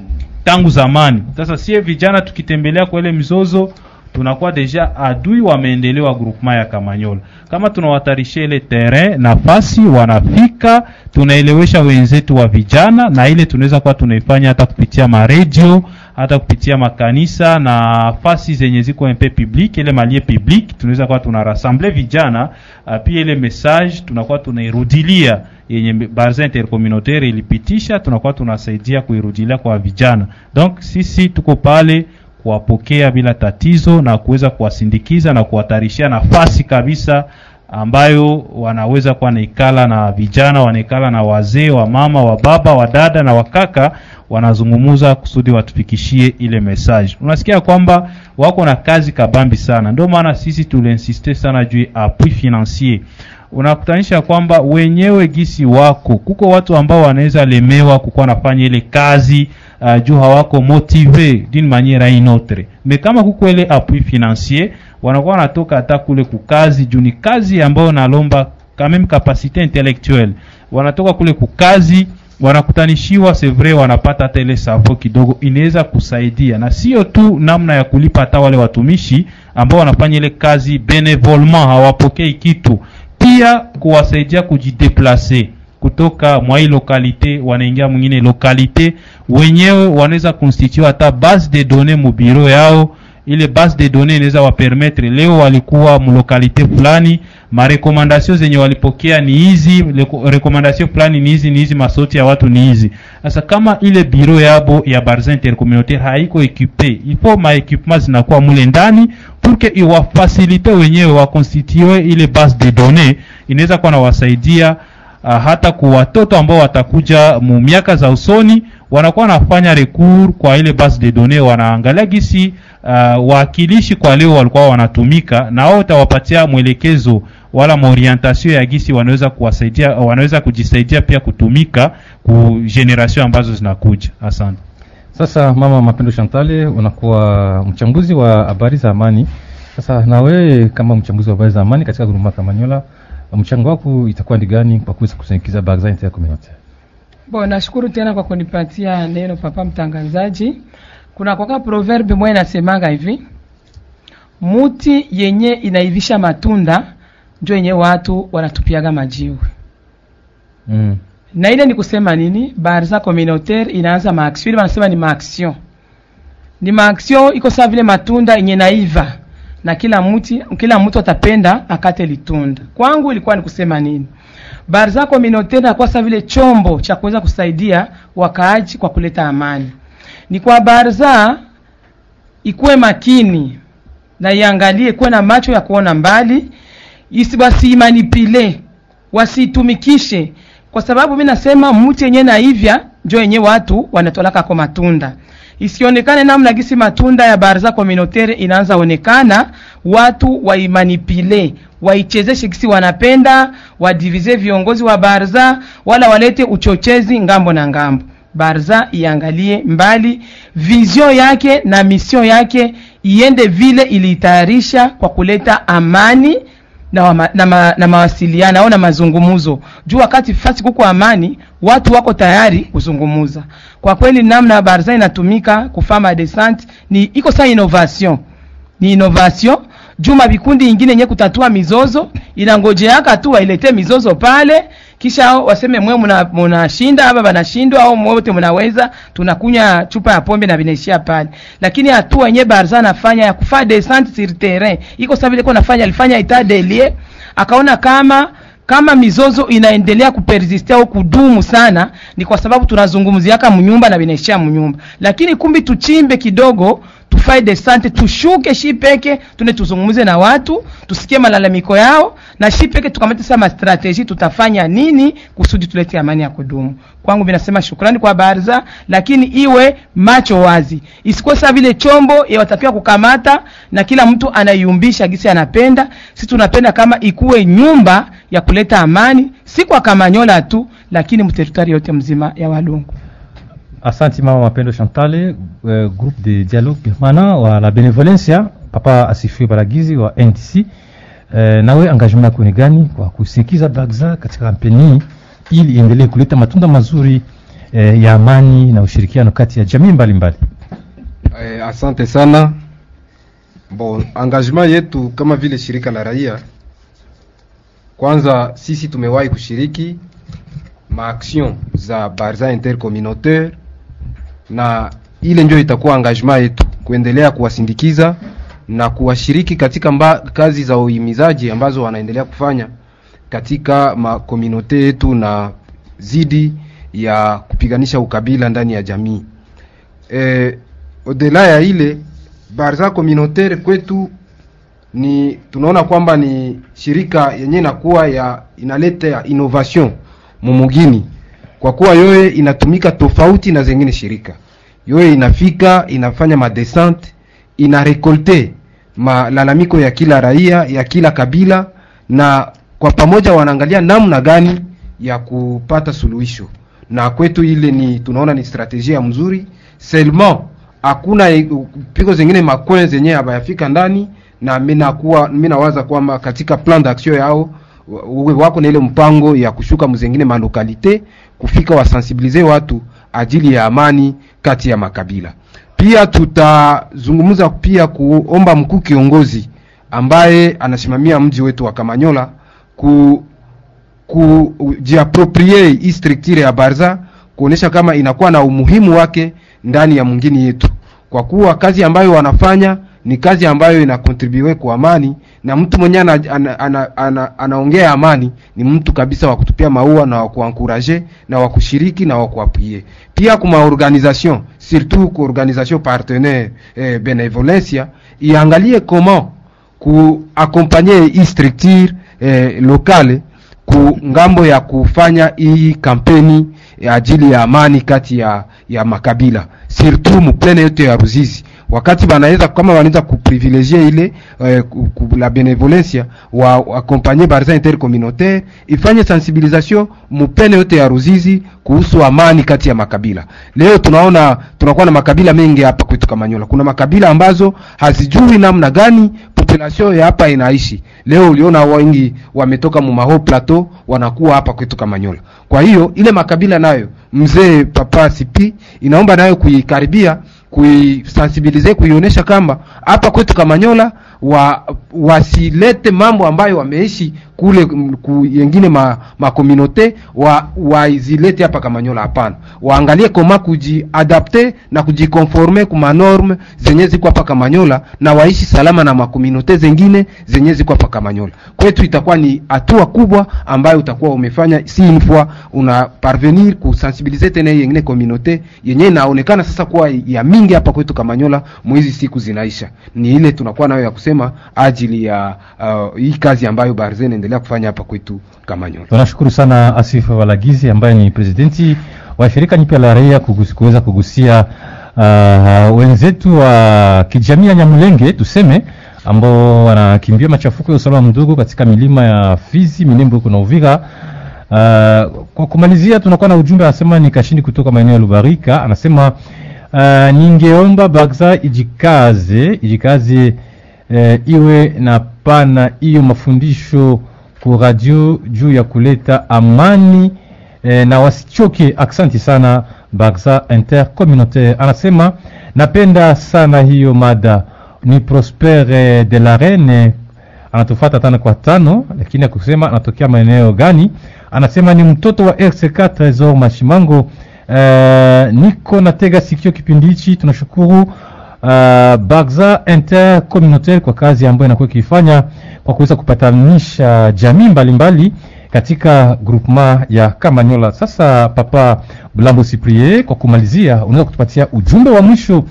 tangu zamani. Sasa sie vijana tukitembelea kwa ile mizozo tunakuwa deja adui wa maendeleo wa groupement ya Kamanyola. Kama tunawatarishia ile terrain nafasi, wanafika, tunaelewesha wenzetu wa vijana, na ile tunaweza kuwa tunaifanya hata kupitia maredio, hata kupitia makanisa na fasi zenye ziko mpe public, ile malie public, tunaweza kuwa tuna rassemble vijana uh, pia ile message tunakuwa tunairudilia yenye barza intercommunautaire ilipitisha, tunakuwa tunasaidia kuirudilia kwa vijana. Donc sisi tuko pale kuwapokea bila tatizo na kuweza kuwasindikiza na kuwatarishia nafasi kabisa ambayo wanaweza kuwa naikala na vijana, wanaikala na wazee, wa mama, wa baba, wa dada na wakaka, wanazungumuza kusudi watufikishie ile message. Unasikia kwamba wako na kazi kabambi sana, ndio maana sisi tuliinsiste sana juu appui financier unakutanisha kwamba wenyewe gisi wako kuko watu ambao wanaweza lemewa kukuwa nafanya ile kazi uh, juu hawako motive d'une manière une autre, mais kama kuko ile appui financier wanakuwa wanatoka hata kule kukazi juu ni kazi ambayo nalomba quand même capacité intellectuelle, wanatoka kule kukazi wanakutanishiwa vrai, wanapata hata ile savo kidogo, inaweza kusaidia, na sio tu namna ya kulipa hata wale watumishi ambao wanafanya ile kazi benevolement, hawapokei kitu. Pia kuwasaidia kujideplace kutoka mwa hii lokalite wanaingia mwingine lokalite, wenyewe wanaweza constitue hata base de données mu biro yao. Ile base de données inaweza wapermettre, leo walikuwa mlokalite fulani, marekomandasio zenye walipokea ni hizi, rekomandasio fulani ni hizi, ni hizi, masoti ya watu ni hizi. Sasa kama ile biro yabo ya barza intercommunautaire haiko equipe, ifo ma equipement zinakuwa mule ndani pour que iwafasilite wenyewe wakonstitue ile base de données, inaweza kuwa nawasaidia uh, hata kwa watoto ambao watakuja mu miaka za usoni wanakuwa wanafanya recours kwa ile base de données, wanaangalia gisi uh, waakilishi kwa leo walikuwa wanatumika na wao utawapatia mwelekezo wala maorientation ya gisi wanaweza kuwasaidia, wanaweza kujisaidia pia kutumika ku generation ambazo zinakuja. Asante. Sasa mama Mapendo Chantale, unakuwa mchambuzi wa habari za amani. Sasa na wewe kama mchambuzi wa habari za amani katika Gurumaka Kamanyola, mchango wako itakuwa ni gani kwa kuweza kusindikiza barza intercommunautaire? Bon, nashukuru tena kwa kunipatia neno papa mtangazaji. Kuna kwaka proverbe moja inasemanga hivi, muti yenye inaivisha matunda ndio yenye watu wanatupiaga majiwe. Mm. Na ile ni kusema nini? Barza communautaire inaanza ile wanasema ni maaksio, Ni maaksio iko sawa vile matunda yenye naiva na kila mti kila mtu atapenda akate litunda. Kwangu ilikuwa ni kusema nini? baraza communautaire inakuwa sawa vile chombo cha kuweza kusaidia wakaaji kwa kuleta amani. Ni kwa baraza ikuwe makini na iangalie, kuwe na macho ya kuona mbali, isi wasiimanipile, wasitumikishe, kwa sababu mi nasema mti yenyewe na hivya njo yenyewe watu wanatolaka kwa matunda isionekane namna gisi matunda ya barza communautaire inaanza onekana, watu waimanipile, waichezeshe gisi wanapenda, wadivize viongozi wa barza, wala walete uchochezi ng'ambo na ng'ambo. Barza iangalie mbali, vizio yake na misio yake iende vile iliitayarisha kwa kuleta amani na, wama, na, ma, na mawasiliano au na mazungumuzo juu wakati fasi kuko amani, watu wako tayari kuzungumuza. Kwa kweli namna barza inatumika kufama desante ni iko saa innovation, ni innovation juma vikundi ingine yenye kutatua mizozo inangojeaka tu wailete mizozo pale, kisha waseme mwe mnashinda hapa banashindwa, au mwote mnaweza, tunakunya chupa ya pombe na vinaishia pale. Lakini hatua yenye barza nafanya ya kufaa descente sur terrain iko sawa vile kwa nafanya, alifanya etat des lieux, akaona kama kama mizozo inaendelea kuperzistia au kudumu sana, ni kwa sababu tunazungumziaka mnyumba na vinaishia mnyumba, lakini kumbi tuchimbe kidogo tufai desante tushuke shi peke tune tuzungumze na watu tusikie malalamiko yao na shi peke tukamate sasa mastrateji tutafanya nini kusudi tulete amani ya kudumu. Kwangu binasema shukrani kwa barza lakini iwe macho wazi. Isikuwe saa vile chombo ya watapia kukamata na kila mtu anaiumbisha gisi anapenda. Si tunapenda kama ikuwe nyumba ya kuleta amani. Si kwa kamanyola tu lakini mteritari yote mzima ya walungu Asante mama Mapendo Chantale, uh, groupe de dialogue permanent wa la benevolencia, papa asifiwe Baragizi wa NDC. Uh, nawe engagement yako ni gani kwa kusikiza Bagza katika kampeni ili iendelee kuleta matunda mazuri uh, ya amani na ushirikiano kati ya jamii mbalimbali? mbali? Eh, asante sana. Bon, engagement yetu kama vile shirika la raia, kwanza sisi tumewahi kushiriki maaction za barza intercommunautaire, na ile ndio itakuwa engagement yetu kuendelea kuwasindikiza na kuwashiriki katika mba, kazi za uhimizaji ambazo wanaendelea kufanya katika makomunote yetu na zidi ya kupiganisha ukabila ndani ya jamii. E, odela ya ile barza communautaire kwetu ni tunaona kwamba ni shirika yenye nakuwa ya inaleta innovation mumugini, kwa kuwa yoye inatumika tofauti na zengine shirika. Yoye inafika inafanya madesante, ina rekolte malalamiko ya kila raia ya kila kabila, na kwa pamoja wanaangalia namna gani ya kupata suluhisho, na kwetu ile ni tunaona ni strategia mzuri seulement hakuna pigo zingine makwe zenyewe abayafika ndani na mimi kuwa mimi nawaza kwamba katika plan d'action yao wako na ile mpango ya kushuka mzengine malokalite kufika wasensibilize watu ajili ya amani kati ya makabila. Pia tutazungumza pia kuomba mkuu kiongozi ambaye anasimamia mji wetu wa Kamanyola ku kujiaproprie hii structure ya Barza kuonesha kama inakuwa na umuhimu wake ndani ya mwingine yetu, kwa kuwa kazi ambayo wanafanya ni kazi ambayo inakontribue kwa amani, na mtu mwenye anaongea ana, ana, ana, ana amani ni mtu kabisa wa kutupia maua na wa kuankuraje na wa kushiriki na wa kuapwie. Pia kuma organisation surtout ku organisation partenaire eh, benevolencia iangalie comment ku accompagner hii structure eh, locale ku ng'ambo ya kufanya hii kampeni ajili ya amani kati ya, ya makabila surtout muplene yote ya Ruzizi wakati banaweza kama wanaweza kuprivilegie ile eh, la benevolencia wa accompagner barza intercommunautaire ifanye sensibilisation mupene yote ya Ruzizi kuhusu amani kati ya makabila. Leo tunaona tunakuwa na makabila mengi hapa kwetu Kamanyola. Kuna makabila ambazo hazijui namna gani population ya hapa inaishi. Leo uliona wengi wametoka mu Maho Plateau wanakuwa hapa kwetu Kamanyola. Kwa hiyo ile makabila nayo mzee Papa Sipi inaomba nayo kuikaribia kuisensibilize kuionyesha kamba hapa kwetu Kamanyola wa wasilete mambo ambayo wameishi kule ku, yengine ma, ma communauté wa waizilete hapa Kamanyola. Hapana, waangalie koma kujiadapte na kujikonforme kuma norme zenye ziko hapa Kamanyola na waishi salama na makomunote zengine zenye ziko hapa Kamanyola. Kwetu itakuwa ni hatua kubwa ambayo utakuwa umefanya, si une fois una parvenir kusensibiliser tena yengine communauté yenye inaonekana sasa kuwa ya mingi hapa kwetu Kamanyola, mwezi siku zinaisha. Ni ile tunakuwa nayo ya kusema ajili ya uh, hii kazi ambayo Barze inaendelea kufanya hapa kwetu Kamanyola. Tunashukuru sana Asifu Walagizi ambaye ni presidenti wa shirika nyipya la raia kuweza kugusia uh, wenzetu wa kijamii ya Nyamulenge tuseme ambao wanakimbia machafuko ya usalama mdogo katika milima ya Fizi, Minembwe huko na Uvira. Uh, kwa kumalizia tunakuwa na ujumbe anasema ni Kashindi kutoka maeneo ya Lubarika anasema uh, ningeomba Bagza ijikaze ijikaze uh, iwe na pana hiyo mafundisho ku radio juu ya kuleta amani e, na wasichoke. Aksanti sana Bagza intercommunautaire. Anasema napenda sana hiyo mada. Ni Prosper de la Reine anatufata tano kwa tano, lakini akusema anatokea maeneo gani. Anasema ni mtoto wa RCK Tresor Mashimango. E, niko natega sikio kipindi hichi, tunashukuru Uh, Bagza intercommunautaire kwa kazi ambayo inakuwa ikifanya kwa kuweza kupatanisha jamii mbalimbali mbali katika groupement ya Kamanyola. Sasa Papa Blambo Cyprien, kwa kumalizia, unaweza kutupatia ujumbe wa mwisho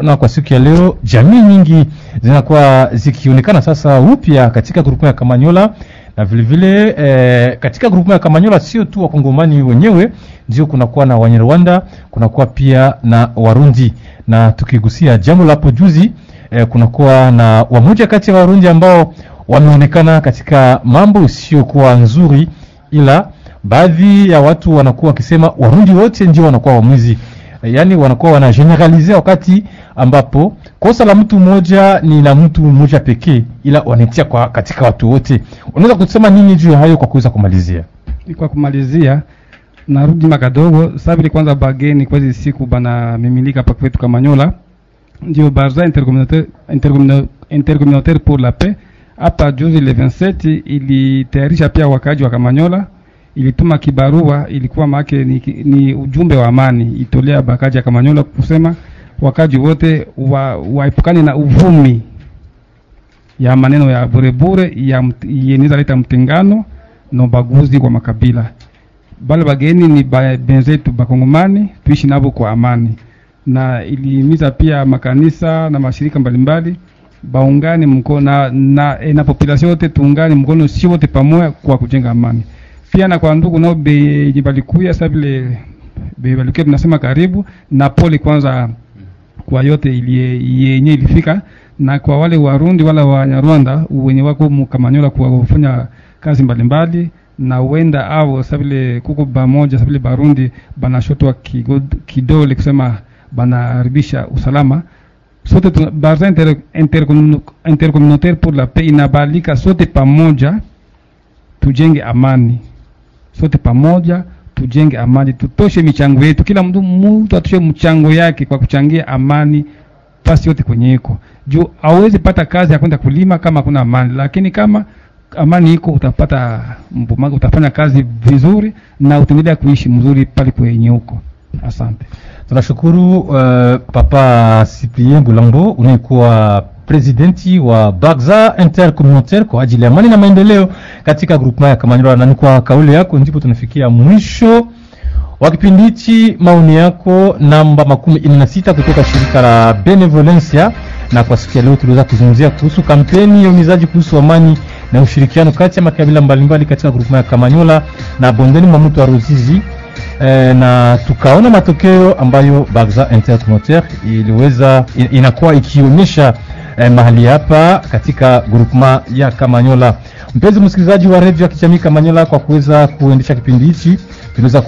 na kwa siku ya leo jamii nyingi zinakuwa zikionekana sasa upya katika groupement ya Kamanyola na vile vile eh, katika grupu ya Kamanyola sio tu wakongomani wenyewe, ndio kunakuwa na Wanyarwanda, kunakuwa pia na Warundi. Na tukigusia jambo la juzi eh, kunakuwa na wamoja kati ya Warundi ambao wameonekana katika mambo isiyokuwa nzuri, ila baadhi ya watu wanakuwa wakisema Warundi wote ndio wanakuwa wamwizi yaani wanakuwa wanageneralize, wakati ambapo kosa la mtu mmoja ni la mtu mmoja pekee, ila wanatia kwa katika watu wote. Unaweza kusema nini juu ya hayo kwa kuweza kumalizia? Kwa kumalizia, narudi makadogo sasa vile kwanza bageni kwa hizi siku bana mimilika pa kwetu Kamanyola, ndio barza intercommunautaire intercommunautaire pour la paix. Hapa juzi le 27 ilitayarisha pia wakaji wa Kamanyola ilituma kibarua, ilikuwa maake ni, ni ujumbe wa amani. Itolea bakaji ya Kamanyola kusema wakaji wote wa, waepukane na uvumi ya maneno ya burebure yeneza leta mtengano na ubaguzi kwa makabila. Bale bageni ni benzetu bakongomani, tuishi navo kwa amani, na ilihimiza pia makanisa na mashirika mbalimbali baungane mkono na, na, e, na population yote tuungane mkono, si wote pamoja kwa kujenga amani. Pia na kwa ndugu nao benye balikuya sasa vile be balikuya tunasema karibu na pole kwanza kwa yote yenye ilifika. Na kwa wale Warundi wala wa Wanyarwanda wenye wako mkamanyola kwa kufanya kazi mbalimbali mbali, na wenda avo sabile kuko bamoja sabile Barundi banashotwa kidole kusema banaharibisha usalama. Sote barza inter, intercommunautaire pour la paix inabalika sote pamoja tujenge amani. Sote pamoja tujenge amani, tutoshe michango yetu, kila mtu mtu atoshe mchango yake kwa kuchangia amani fasi yote kwenye iko. Juu. awezi pata kazi ya kwenda kulima kama hakuna amani, lakini kama amani iko utapata mbumaga, utafanya kazi vizuri na utaendelea kuishi mzuri pale kwenye huko. Asante, tunashukuru uh, Papa Cyprien Bulambo unayekuwa presidenti wa Bagza Intercommunautaire kwa ajili ya amani na maendeleo katika groupement ya Kamanyola. Na ni kwa kauli yako ndipo tunafikia mwisho wa kipindi hichi. Maoni yako namba makumi ine na sita kutoka shirika la Benevolencia, na kwa siku ya leo tuliweza kuzungumzia kuhusu kampeni ya unizaji kuhusu amani na ushirikiano kati ya makabila mbalimbali katika groupement ya Kamanyola na bondeni mwa mto wa Ruzizi. E, na tukaona matokeo ambayo Bagza Intercommunautaire iliweza in, inakuwa ikionyesha eh, mahali hapa katika groupement ya Kamanyola. Mpenzi msikilizaji wa redio ya kijamii Kamanyola, kwa kuweza kuendesha kipindi hichi tunaweza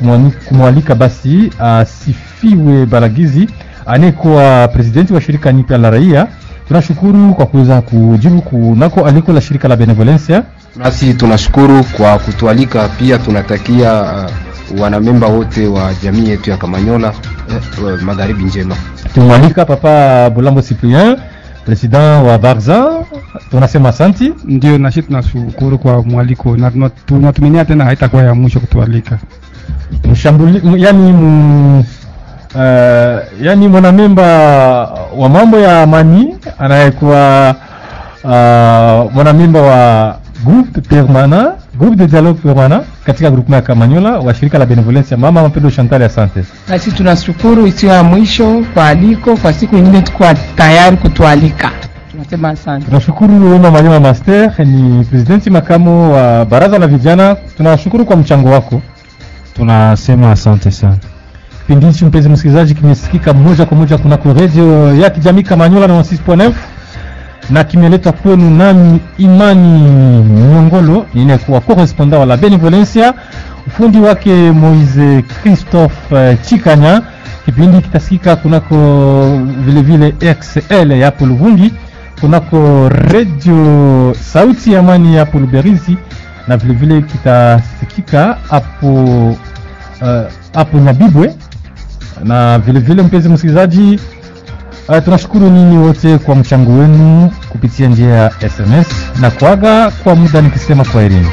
kumwalika basi asifiwe Baragizi anayekuwa presidenti wa shirika nyipya la raia. Tunashukuru kwa kuweza kujibu kunako aliko la shirika la Benevolencia. Nasi tunashukuru kwa kutualika, pia tunatakia uh, wanamemba wote wa jamii yetu ya Kamanyola eh, uh, magharibi njema. Tumwalika Papa Bulambo Cyprien president wa Barza, tunasema asanti. Ndio nasi tunashukuru kwa mwaliko na tunatumania tena haitakuwa ya mwisho kutualika. Mshambuli, yani m, uh, yani mwanamemba wa mambo ya amani anayekuwa uh, mwanamemba wa groupe permanent groupe de dialogue permanent katika grupu ya Kamanyola wa shirika la Benevolencia. Mama Mapendo Chantal, asante. sisi tunashukuru isiyo ya mwisho kwa aliko, kwa siku nyingine tuko tayari kutualika. Tunasema asante. Tunashukuru Wema Manyama Master, ni presidenti makamo wa baraza la vijana. Tunashukuru kwa mchango wako, tunasema asante sana. Kipindi hichi mpenzi msikilizaji, kimesikika moja kwa moja kunako redio ya kijamii Kamanyola na 6.9 na kimeleta kwenu nami Imani Nyongolo ninayekuwa correspondant wa la Benevolencia, ufundi wake Moise Christophe uh, Chikanya. Kipindi kitasikika kunako vilevile vile XL ya hapo Luvungi, kunako redio Sauti ya Amani ya hapo Luberizi, na vilevile vile kitasikika hapo hapo uh, Nyabibwe, na vile vile mpenzi msikilizaji Uh, tunashukuru ninyi wote kwa mchango wenu kupitia njia ya SMS na kuaga kwa muda nikisema kwaherini.